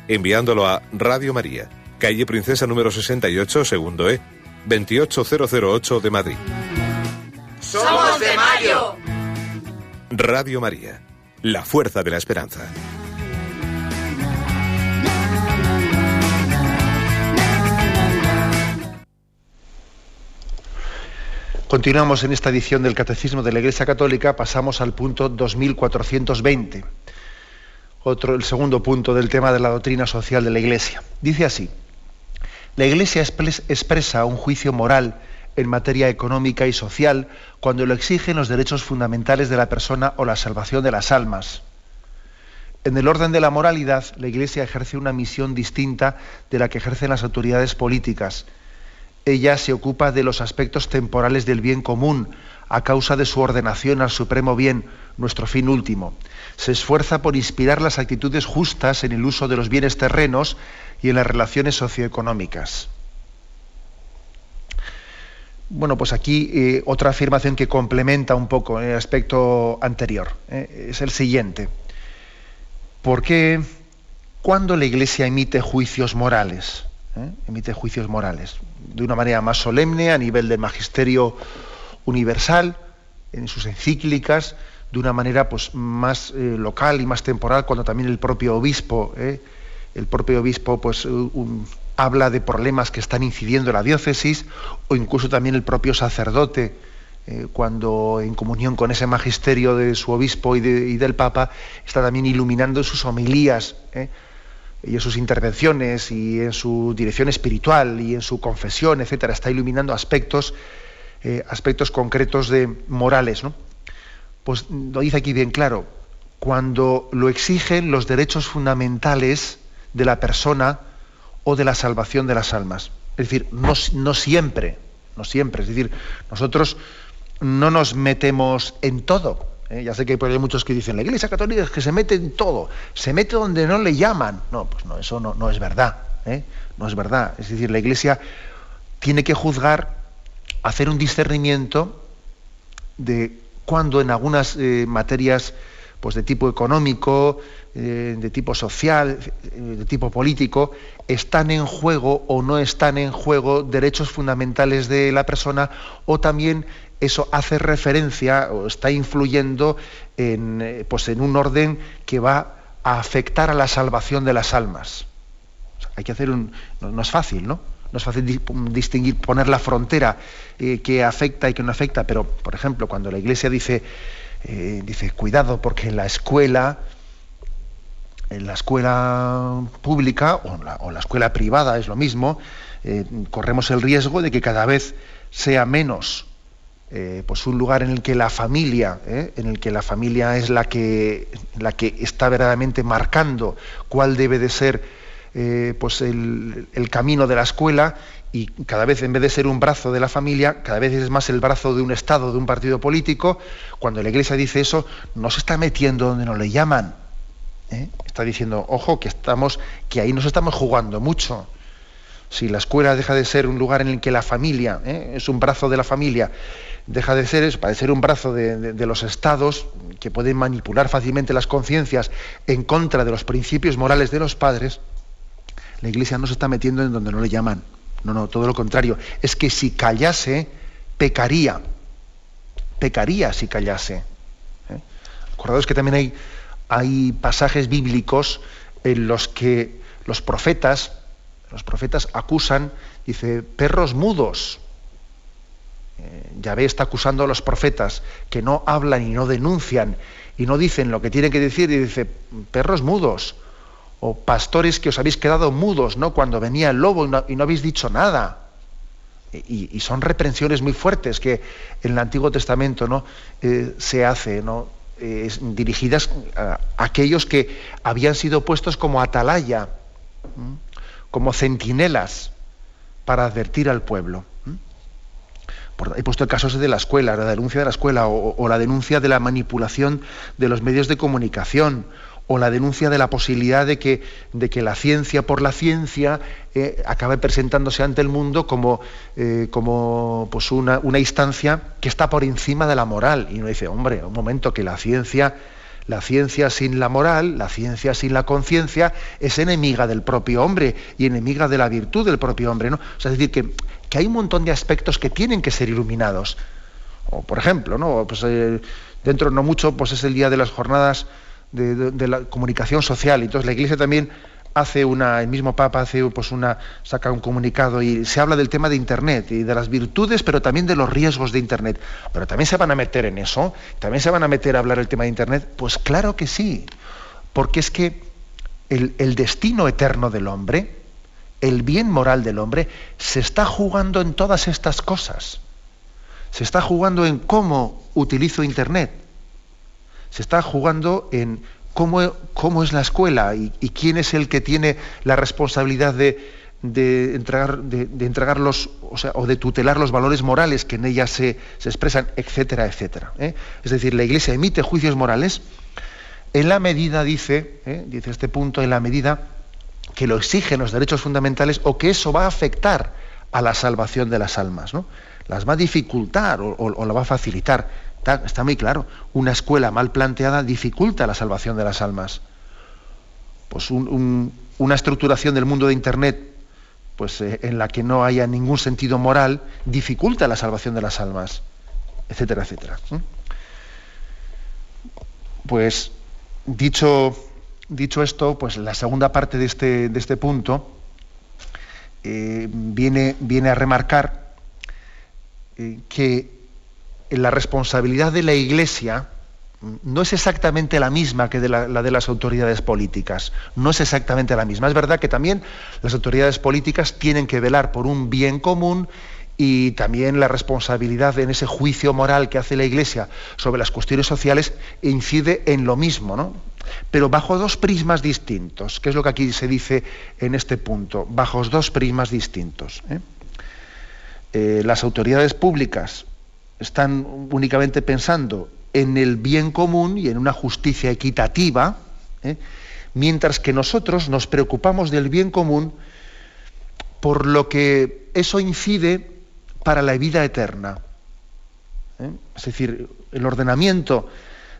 S2: enviándolo a Radio María, calle Princesa número 68, segundo E, 28008 de Madrid.
S5: ¡Somos de Mayo!
S2: Radio María, la fuerza de la esperanza.
S1: Continuamos en esta edición del Catecismo de la Iglesia Católica, pasamos al punto 2420, otro, el segundo punto del tema de la doctrina social de la Iglesia. Dice así, la Iglesia expresa un juicio moral en materia económica y social cuando lo exigen los derechos fundamentales de la persona o la salvación de las almas. En el orden de la moralidad, la Iglesia ejerce una misión distinta de la que ejercen las autoridades políticas. Ella se ocupa de los aspectos temporales del bien común, a causa de su ordenación al supremo bien, nuestro fin último. Se esfuerza por inspirar las actitudes justas en el uso de los bienes terrenos y en las relaciones socioeconómicas. Bueno, pues aquí eh, otra afirmación que complementa un poco el aspecto anterior. eh, es el siguiente. ¿Por qué cuando la Iglesia emite juicios morales? eh, Emite juicios morales. De una manera más solemne, a nivel del magisterio universal, en sus encíclicas, de una manera pues, más eh, local y más temporal, cuando también el propio obispo, eh, el propio obispo pues, habla de problemas que están incidiendo en la diócesis, o incluso también el propio sacerdote, eh, cuando en comunión con ese magisterio de su obispo y, de- y del papa, está también iluminando sus homilías y en sus intervenciones y en su dirección espiritual y en su confesión, etcétera, está iluminando aspectos, eh, aspectos concretos de morales, ¿no? Pues lo dice aquí bien claro, cuando lo exigen los derechos fundamentales de la persona o de la salvación de las almas. Es decir, no, no siempre, no siempre. Es decir, nosotros no nos metemos en todo. ¿Eh? Ya sé que hay muchos que dicen, la Iglesia Católica es que se mete en todo, se mete donde no le llaman. No, pues no, eso no, no es verdad. ¿eh? No es verdad. Es decir, la Iglesia tiene que juzgar, hacer un discernimiento de cuando en algunas eh, materias pues de tipo económico, de tipo social, de tipo político, están en juego o no están en juego derechos fundamentales de la persona o también eso hace referencia o está influyendo en, eh, pues en un orden que va a afectar a la salvación de las almas. Hay que hacer un... No, es fácil, ¿no? No es fácil di- distinguir, poner la frontera eh, que afecta y que no afecta, pero, por ejemplo, cuando la Iglesia dice, eh, dice cuidado porque en la escuela, en la escuela pública o en la, o la escuela privada es lo mismo, corremos el riesgo de que cada vez sea menos eh, pues un lugar en el que la familia, eh, en el que la familia es la que, la que está verdaderamente marcando cuál debe de ser eh, pues el, el camino de la escuela y cada vez en vez de ser un brazo de la familia, cada vez es más el brazo de un Estado, de un partido político. Cuando la Iglesia dice eso, no se está metiendo donde no le llaman. Está diciendo, ojo, que estamos, que ahí nos estamos jugando mucho. Si la escuela deja de ser un lugar en el que la familia es un brazo de la familia, deja de ser eso, para ser un brazo de, de- los estados que pueden manipular fácilmente las conciencias en contra de los principios morales de los padres, la Iglesia no se está metiendo en donde no le llaman. No, no, todo lo contrario. Es que si callase, pecaría. Pecaría si callase. ¿eh? Que también hay, hay pasajes bíblicos en los que los profetas, los profetas acusan, dice, perros mudos. Eh, Yahvé está acusando a los profetas que no hablan y no denuncian y no dicen lo que tienen que decir y dice, perros mudos o pastores que os habéis quedado mudos, ¿no? Cuando venía el lobo y no, habéis dicho nada. Y, y son reprensiones muy fuertes que en el Antiguo Testamento ¿no? Eh, se hace, ¿no? eh, dirigidas a aquellos que habían sido puestos como atalaya, como centinelas para advertir al pueblo. He puesto el caso de la escuela, la denuncia de la escuela, o, la denuncia de la manipulación de los medios de comunicación, o la denuncia de la posibilidad de que, de que la ciencia por la ciencia eh, acabe presentándose ante el mundo como, eh, como pues una, una, instancia que está por encima de la moral. Y uno dice, hombre, un momento, que la ciencia, la ciencia sin la moral, la ciencia sin la conciencia, es enemiga del propio hombre y enemiga de la virtud del propio hombre. ¿no? es decir, que que hay un montón de aspectos que tienen que ser iluminados. O, por ejemplo, ¿no? Pues, eh, dentro no mucho pues es el día de las jornadas de, la comunicación social. Entonces la Iglesia también hace una, el mismo Papa hace pues una, saca un comunicado y se habla del tema de Internet y de las virtudes, pero también de los riesgos de Internet. Pero también se van a meter en eso, también se van a meter a hablar el tema de Internet. Pues claro que sí, porque es que el, el destino eterno del hombre, el bien moral del hombre se está jugando en todas estas cosas. Se está jugando en cómo utilizo Internet. Se está jugando en cómo, cómo es la escuela y, quién es el que tiene la responsabilidad de, de, entregar los, o, de tutelar los valores morales que en ella se, expresan, etcétera, etcétera. ¿eh? Es decir, la Iglesia emite juicios morales en la medida, dice, ¿eh? dice este punto, en la medida que lo exigen los derechos fundamentales o que eso va a afectar a la salvación de las almas. ¿no? Las va a dificultar o, o, la va a facilitar. Está, muy claro. Una escuela mal planteada dificulta la salvación de las almas. Pues una estructuración del mundo de Internet pues, eh, en la que no haya ningún sentido moral dificulta la salvación de las almas, etcétera, etcétera. Pues dicho dicho esto, pues la segunda parte de este, de este punto eh, viene, viene, a remarcar eh, que la responsabilidad de la Iglesia no es exactamente la misma que la, de las autoridades políticas. No es exactamente la misma. Es verdad que también las autoridades políticas tienen que velar por un bien común y también la responsabilidad en ese juicio moral que hace la Iglesia sobre las cuestiones sociales incide en lo mismo, ¿no? pero bajo dos prismas distintos, que es lo que aquí se dice en este punto, bajo dos prismas distintos. ¿eh? Eh, las autoridades públicas están únicamente pensando en el bien común y en una justicia equitativa, ¿eh? mientras que nosotros nos preocupamos del bien común por lo que eso incide para la vida eterna. Es decir, el ordenamiento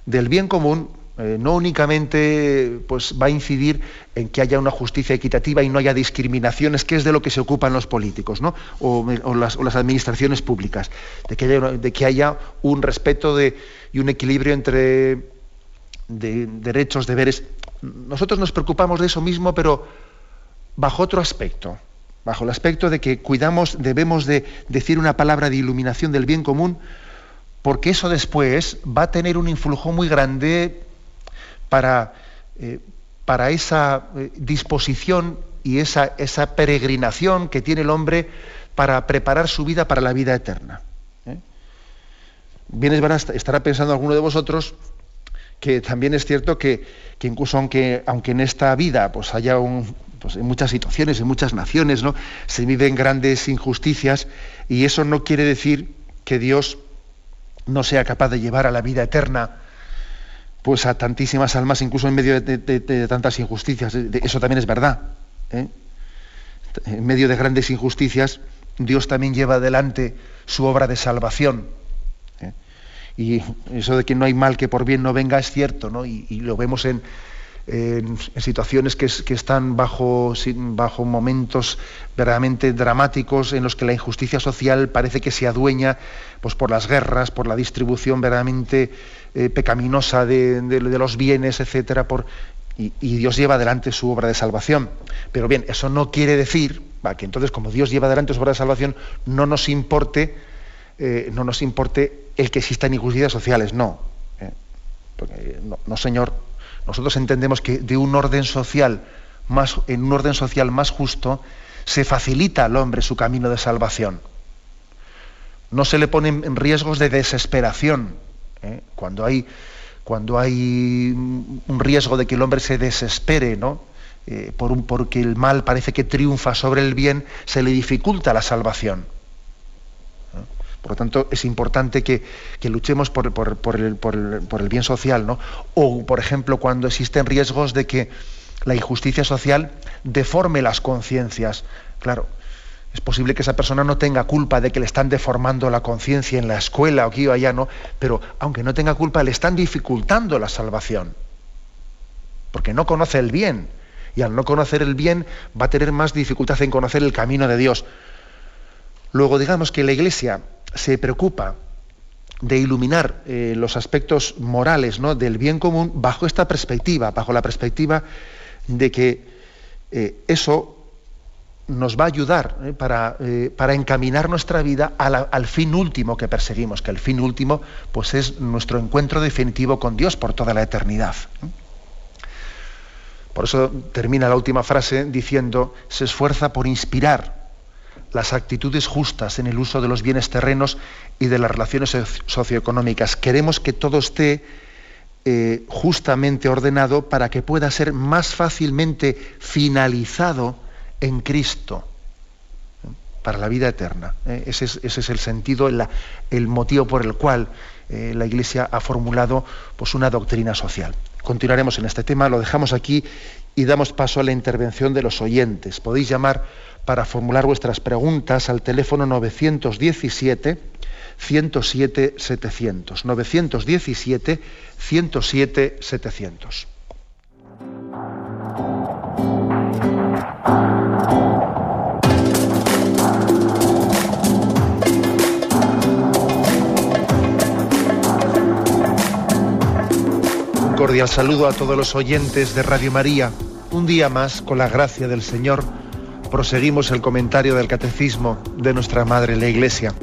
S1: del bien común eh, no únicamente pues, va a incidir en que haya una justicia equitativa y no haya discriminaciones, que es de lo que se ocupan los políticos ¿no? o, las, administraciones públicas, de que haya, de que haya un respeto y un equilibrio entre derechos, deberes. Nosotros nos preocupamos de eso mismo, pero bajo otro aspecto, bajo el aspecto de que cuidamos, debemos de decir una palabra de iluminación del bien común, porque eso después va a tener un influjo muy grande para, eh, para esa eh, disposición y esa, esa, peregrinación que tiene el hombre para preparar su vida para la vida eterna. ¿eh? Bien estará pensando alguno de vosotros que también es cierto que, incluso aunque, aunque en esta vida pues haya pues en muchas situaciones, en muchas naciones, ¿no? se viven grandes injusticias y eso no quiere decir que Dios no sea capaz de llevar a la vida eterna pues a tantísimas almas, incluso en medio de, tantas injusticias. Eso también es verdad. ¿eh? En medio de grandes injusticias, Dios también lleva adelante su obra de salvación. ¿eh? Y eso de que no hay mal que por bien no venga es cierto, ¿no? y, lo vemos en, situaciones que, están bajo, bajo momentos verdaderamente dramáticos en los que la injusticia social parece que se adueña pues, por las guerras, por la distribución verdaderamente eh, pecaminosa de, los bienes, etcétera, por, y, Dios lleva adelante su obra de salvación. Pero bien, eso no quiere decir que entonces, como Dios lleva adelante su obra de salvación, no nos importe, eh, no nos importe el que existan injusticias sociales, no. ¿eh? no. Señor, nosotros entendemos que de un orden social más, en un orden social más justo, se facilita al hombre su camino de salvación. No se le ponen riesgos de desesperación, ¿eh? cuando hay cuando hay un riesgo de que el hombre se desespere, ¿no? Eh, porque el mal parece que triunfa sobre el bien, se le dificulta la salvación. Por lo tanto, es importante que, luchemos por, el, bien social, ¿no? O, por ejemplo, cuando existen riesgos de que la injusticia social deforme las conciencias. Claro, es posible que esa persona no tenga culpa de que le están deformando la conciencia en la escuela o aquí o allá, ¿no? Pero aunque no tenga culpa, le están dificultando la salvación. Porque no conoce el bien. Y al no conocer el bien, va a tener más dificultad en conocer el camino de Dios. Luego, digamos que la Iglesia se preocupa de iluminar eh, los aspectos morales ¿no? del bien común bajo esta perspectiva, bajo la perspectiva de que eh, eso nos va a ayudar ¿eh? para, encaminar nuestra vida al fin último que perseguimos, que el fin último pues es nuestro encuentro definitivo con Dios por toda la eternidad. Por eso termina la última frase diciendo, se esfuerza por inspirar las actitudes justas en el uso de los bienes terrenos y de las relaciones socioeconómicas. Queremos que todo esté eh, justamente ordenado para que pueda ser más fácilmente finalizado en Cristo para la vida eterna. ¿eh? Ese, es, el sentido, el motivo por el cual eh, la Iglesia ha formulado pues, una doctrina social. Continuaremos en este tema, lo dejamos aquí y damos paso a la intervención de los oyentes. Podéis llamar para formular vuestras preguntas al teléfono 917 107 700. 917 107 700. Un cordial saludo a todos los oyentes de Radio María. Un día más, con la gracia del Señor, proseguimos el comentario del catecismo de nuestra Madre la Iglesia.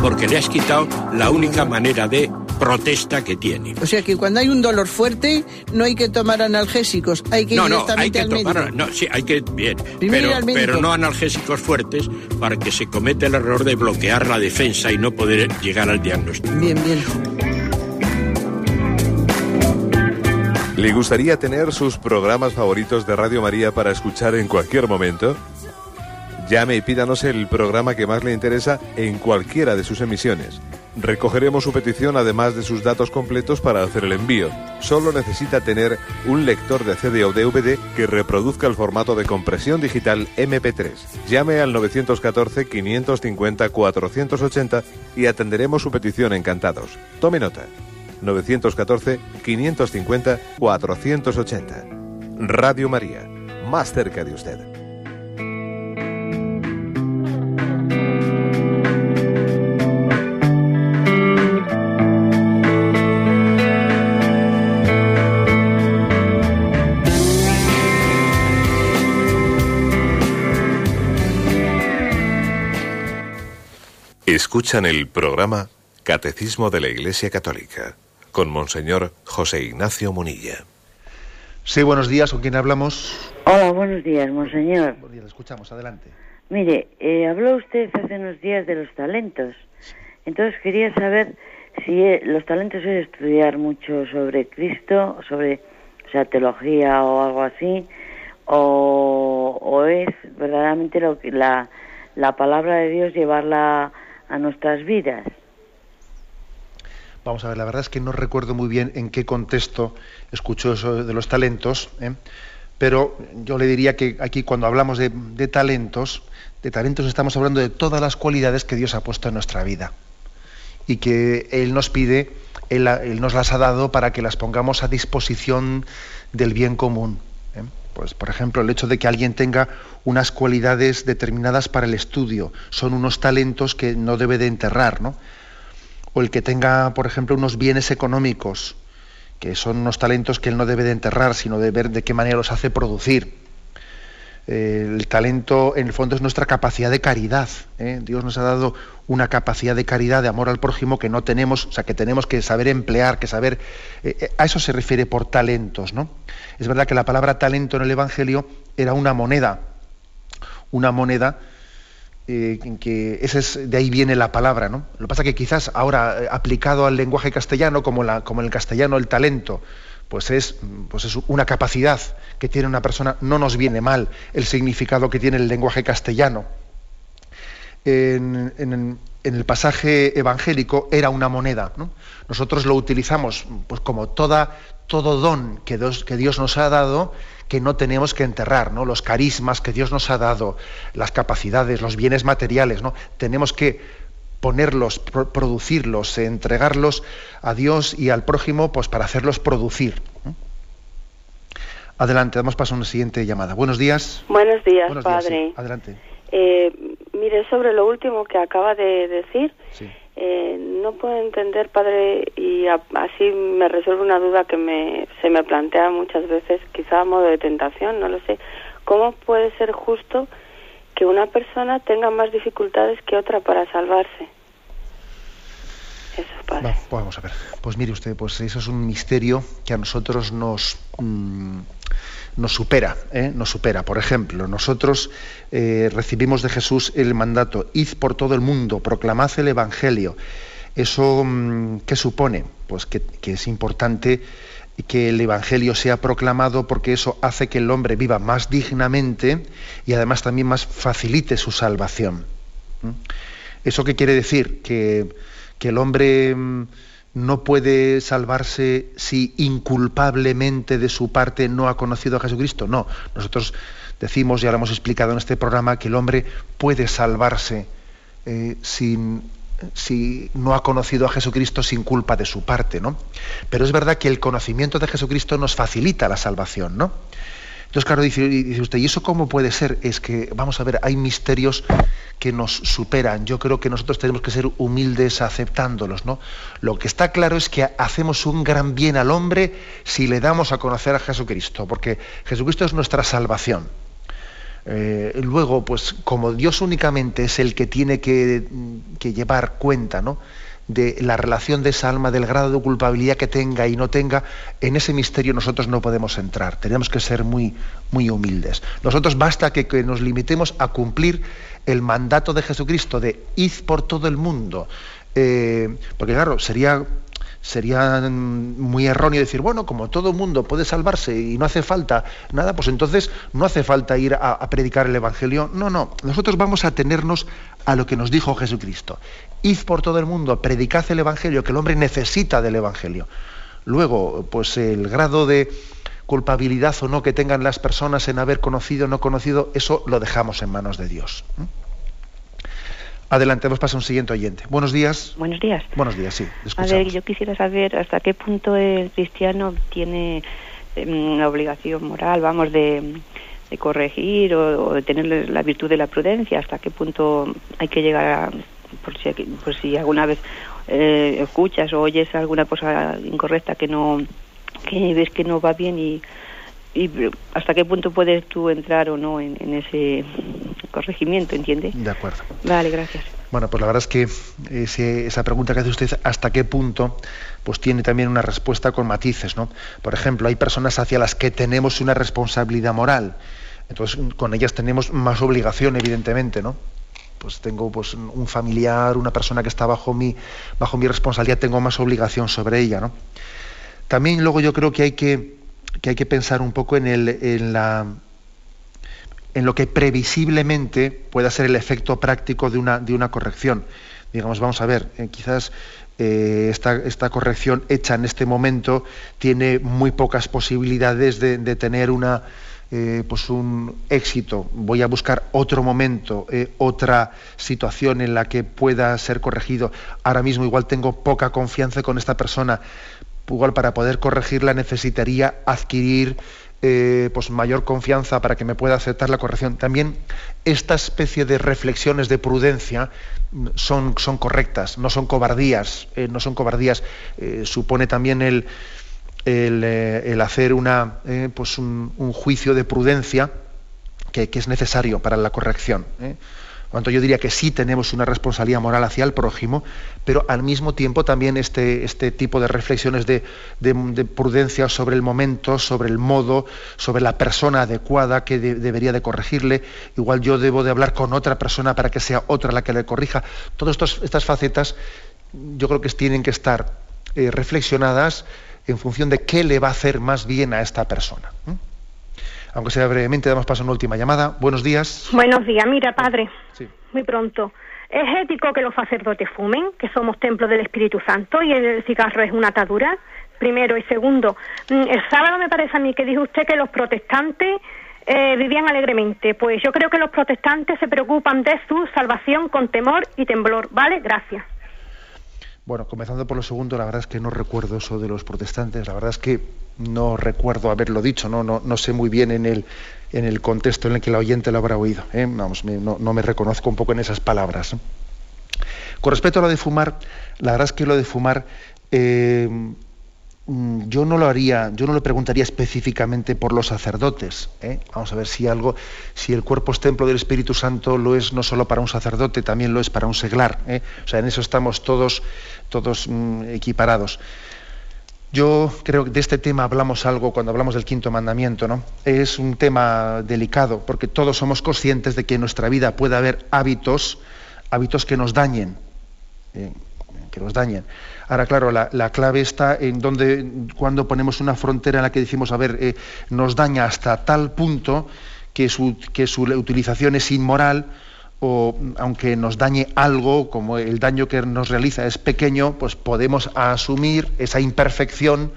S4: Porque le has quitado la única manera de protesta que tiene.
S6: O sea que cuando hay un dolor fuerte no hay que tomar analgésicos, hay que ir no, hay que tomar,
S4: No, sí, hay que bien, pero, pero no analgésicos fuertes para que se cometa el error de bloquear la defensa y no poder llegar al diagnóstico.
S6: Bien, bien.
S2: ¿Le gustaría tener sus programas favoritos de Radio María para escuchar en cualquier momento? Llame y pídanos el programa que más le interesa en cualquiera de sus emisiones. Recogeremos su petición además de sus datos completos para hacer el envío. Solo necesita tener un lector de CD o DVD que reproduzca el formato de compresión digital MP3. Llame al 914-550-480 y atenderemos su petición encantados. Tome nota. 914-550-480. Radio María, más cerca de usted. Escuchan el programa Catecismo de la Iglesia Católica con Monseñor José Ignacio Munilla.
S1: Sí, buenos días, ¿con quién hablamos?
S7: Hola, buenos días, Monseñor.
S1: Buenos días, escuchamos, adelante.
S7: Mire, eh, habló usted hace unos días de los talentos. Entonces quería saber si eh, los talentos es estudiar mucho sobre Cristo, sobre o sea, teología o algo así, o, es verdaderamente lo que la, la palabra de Dios llevarla a nuestras vidas.
S1: Vamos a ver, la verdad es que no recuerdo muy bien en qué contexto escuchó eso de los talentos, ¿eh? pero yo le diría que aquí cuando hablamos de, talentos, de talentos estamos hablando de todas las cualidades que Dios ha puesto en nuestra vida y que Él nos pide, Él, nos las ha dado para que las pongamos a disposición del bien común. ¿eh? Pues, por ejemplo, el hecho de que alguien tenga unas cualidades determinadas para el estudio, son unos talentos que no debe de enterrar, ¿no? O el que tenga, por ejemplo, unos bienes económicos, que son unos talentos que él no debe de enterrar, sino de ver de qué manera los hace producir. Eh, el talento, en el fondo, es nuestra capacidad de caridad. ¿eh? Dios nos ha dado una capacidad de caridad, de amor al prójimo que no tenemos, o sea, que tenemos que saber emplear, que saber. Eh, a eso se refiere por talentos, ¿no? Es verdad que la palabra talento en el Evangelio era una moneda, una moneda eh, que ese es, de ahí viene la palabra, ¿no? Lo que pasa es que quizás ahora, eh, aplicado al lenguaje castellano, como, la, como en el castellano el talento, pues es, pues es una capacidad que tiene una persona, no nos viene mal el significado que tiene el lenguaje castellano. En, el pasaje evangélico era una moneda. Nosotros lo utilizamos pues, como toda, todo don que Dios, que Dios nos ha dado que no tenemos que enterrar, ¿no? Los carismas que Dios nos ha dado, las capacidades, los bienes materiales, ¿no? Tenemos que ponerlos, producirlos, entregarlos a Dios y al prójimo, pues para hacerlos producir. Adelante, damos paso a una siguiente llamada. Buenos días.
S8: Buenos días, padre.
S1: Adelante.
S8: Eh, mire, sobre lo último que acaba de decir, eh, no puedo entender, padre, y así me resuelve una duda que me, se me plantea muchas veces, quizá a modo de tentación, no lo sé. ¿Cómo puede ser justo que una persona tenga más dificultades que otra para salvarse?
S1: Eso, padre. Pues vamos a ver. Pues mire usted, pues eso es un misterio que a nosotros nos... Mm, nos supera, ¿eh? nos supera. Por ejemplo, nosotros eh, recibimos de Jesús el mandato, id por todo el mundo, proclamad el Evangelio. ¿Eso mm, qué supone? Pues que, es importante que el Evangelio sea proclamado porque eso hace que el hombre viva más dignamente y además también más facilite su salvación. ¿Eso qué quiere decir? Que, el hombre mm, no puede salvarse si inculpablemente de su parte no ha conocido a Jesucristo. No, nosotros decimos, ya lo hemos explicado en este programa, que el hombre puede salvarse eh, sin, si no ha conocido a Jesucristo sin culpa de su parte, ¿no? Pero es verdad que el conocimiento de Jesucristo nos facilita la salvación, ¿no? Entonces, claro, dice, usted, ¿y eso cómo puede ser? Es que, vamos a ver, hay misterios que nos superan. Yo creo que nosotros tenemos que ser humildes aceptándolos, ¿no? Lo que está claro es que hacemos un gran bien al hombre si le damos a conocer a Jesucristo, porque Jesucristo es nuestra salvación. Eh, luego, pues como Dios únicamente es el que tiene que, que llevar cuenta, ¿no? De la relación de esa alma, del grado de culpabilidad que tenga y no tenga, en ese misterio nosotros no podemos entrar. Tenemos que ser muy, muy humildes. Nosotros basta que, nos limitemos a cumplir el mandato de Jesucristo de id por todo el mundo. Eh, porque claro, sería sería muy erróneo decir, bueno, como todo el mundo puede salvarse y no hace falta nada, pues entonces no hace falta ir a, predicar el Evangelio. No, no, nosotros vamos a tenernos a lo que nos dijo Jesucristo. Id por todo el mundo, predicad el Evangelio, que el hombre necesita del Evangelio. Luego, pues el grado de culpabilidad o no que tengan las personas en haber conocido o no conocido, eso lo dejamos en manos de Dios. Adelante, vamos a un siguiente oyente. Buenos días.
S9: Buenos días.
S1: Buenos días, sí.
S9: A ver, yo quisiera saber hasta qué punto el cristiano tiene em, la obligación moral, vamos, de, corregir o, de tener la virtud de la prudencia, hasta qué punto hay que llegar a, por si, por si alguna vez eh, escuchas o oyes alguna cosa incorrecta que no que ves que no va bien y y hasta qué punto puedes tú entrar o no en, ese corregimiento, ¿entiende?
S1: De acuerdo.
S9: Vale, gracias.
S1: Bueno, pues la verdad es que esa pregunta que hace usted, ¿hasta qué punto? Pues tiene también una respuesta con matices, ¿no? Por ejemplo, hay personas hacia las que tenemos una responsabilidad moral, entonces con ellas tenemos más obligación, evidentemente, ¿no? Pues tengo pues, un familiar, una persona que está bajo mi, bajo mi responsabilidad, tengo más obligación sobre ella, ¿no? También luego yo creo que hay que que hay que pensar un poco en, el, en, la, en lo que previsiblemente pueda ser el efecto práctico de una, de una corrección. Digamos, vamos a ver, eh, quizás eh, esta, esta, corrección hecha en este momento tiene muy pocas posibilidades de, tener una, eh, pues un éxito. Voy a buscar otro momento, otra situación en la que pueda ser corregido. Ahora mismo igual tengo poca confianza con esta persona, igual para poder corregirla necesitaría adquirir eh, pues mayor confianza para que me pueda aceptar la corrección. También esta especie de reflexiones de prudencia son, son correctas, no son cobardías, eh, no son cobardías. Eh, supone también el, el, hacer una, pues un, juicio de prudencia que, es necesario para la corrección cuanto yo diría que sí tenemos una responsabilidad moral hacia el prójimo, pero al mismo tiempo también este, este tipo de reflexiones de, prudencia sobre el momento, sobre el modo, sobre la persona adecuada que debería de corregirle, igual yo debo de hablar con otra persona para que sea otra la que le corrija. Todas estas facetas yo creo que tienen que estar eh, reflexionadas en función de qué le va a hacer más bien a esta persona. Aunque sea brevemente, damos paso a una última llamada. Buenos días.
S10: Buenos días. Mira, padre, muy pronto. ¿Es ético que los sacerdotes fumen, que somos templos del Espíritu Santo y el cigarro es una atadura? Primero. Y segundo, mm, el sábado me parece a mí que dijo usted que los protestantes eh, vivían alegremente. Pues yo creo que los protestantes se preocupan de su salvación con temor y temblor. ¿Vale? Gracias.
S1: Bueno, comenzando por lo segundo, la verdad es que no recuerdo eso de los protestantes, la verdad es que no recuerdo haberlo dicho, no, no, no sé muy bien en el, en el contexto en el que el oyente lo habrá oído, ¿eh? Vamos, no, me reconozco un poco en esas palabras. Con respecto a lo de fumar, la verdad es que lo de fumar eh, yo no lo haría, yo no le preguntaría específicamente por los sacerdotes. ¿eh? Vamos a ver si algo, si el cuerpo es templo del Espíritu Santo, lo es no solo para un sacerdote, también lo es para un seglar. ¿eh? O sea, en eso estamos todos, todos mm, equiparados. Yo creo que de este tema hablamos algo cuando hablamos del quinto mandamiento, ¿no? Es un tema delicado, porque todos somos conscientes de que en nuestra vida puede haber hábitos, hábitos que nos dañen. ¿eh? que nos dañen. Ahora, claro, la, clave está en donde, cuando ponemos una frontera en la que decimos, a ver, eh, nos daña hasta tal punto que su, que su utilización es inmoral, o aunque nos dañe algo, como el daño que nos realiza es pequeño, pues podemos asumir esa imperfección,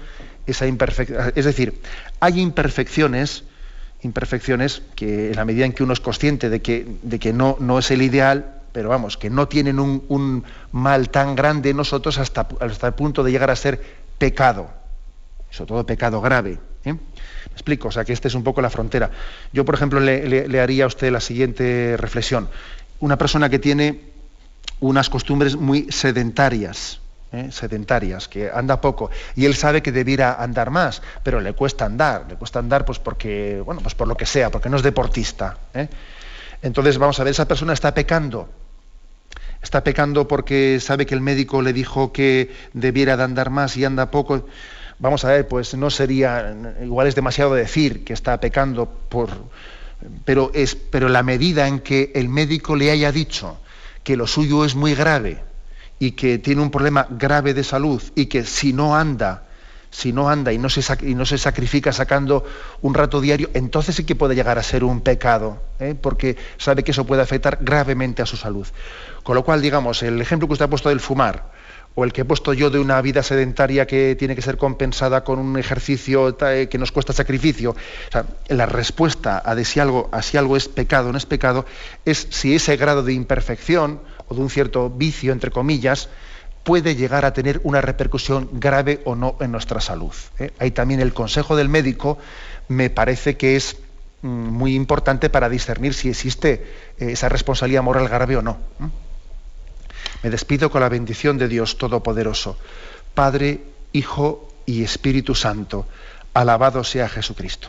S1: esa imperfección. Es decir, hay imperfecciones, imperfecciones que en la medida en que uno es consciente de que, de que no, no es el ideal, pero vamos, que no tienen un, mal tan grande nosotros hasta, hasta, el punto de llegar a ser pecado, sobre todo pecado grave. ¿eh? ¿Me explico? O sea, que esta es un poco la frontera. Yo, por ejemplo, le, haría a usted la siguiente reflexión. Una persona que tiene unas costumbres muy sedentarias, ¿eh? sedentarias, que anda poco, y él sabe que debiera andar más, pero le cuesta andar, le cuesta andar pues porque, bueno, pues por lo que sea, porque no es deportista. ¿eh? Entonces, vamos a ver, esa persona está pecando está pecando porque sabe que el médico le dijo que debiera de andar más y anda poco. Vamos a ver, pues no sería, igual es demasiado decir que está pecando por, pero es, pero la medida en que el médico le haya dicho que lo suyo es muy grave y que tiene un problema grave de salud y que si no anda si no anda y no, se, sacrifica sacando un rato diario, entonces sí que puede llegar a ser un pecado, ¿eh? porque sabe que eso puede afectar gravemente a su salud. Con lo cual, digamos, el ejemplo que usted ha puesto del fumar, o el que he puesto yo de una vida sedentaria que tiene que ser compensada con un ejercicio eh, que nos cuesta sacrificio, la respuesta a, si algo, a si algo es pecado o no es pecado es si ese grado de imperfección o de un cierto vicio, entre comillas, puede llegar a tener una repercusión grave o no en nuestra salud. ¿eh? Ahí también el consejo del médico me parece que es mm, muy importante para discernir si existe eh, esa responsabilidad moral grave o no. Me despido con la bendición de Dios Todopoderoso, Padre, Hijo y Espíritu Santo. Alabado sea Jesucristo.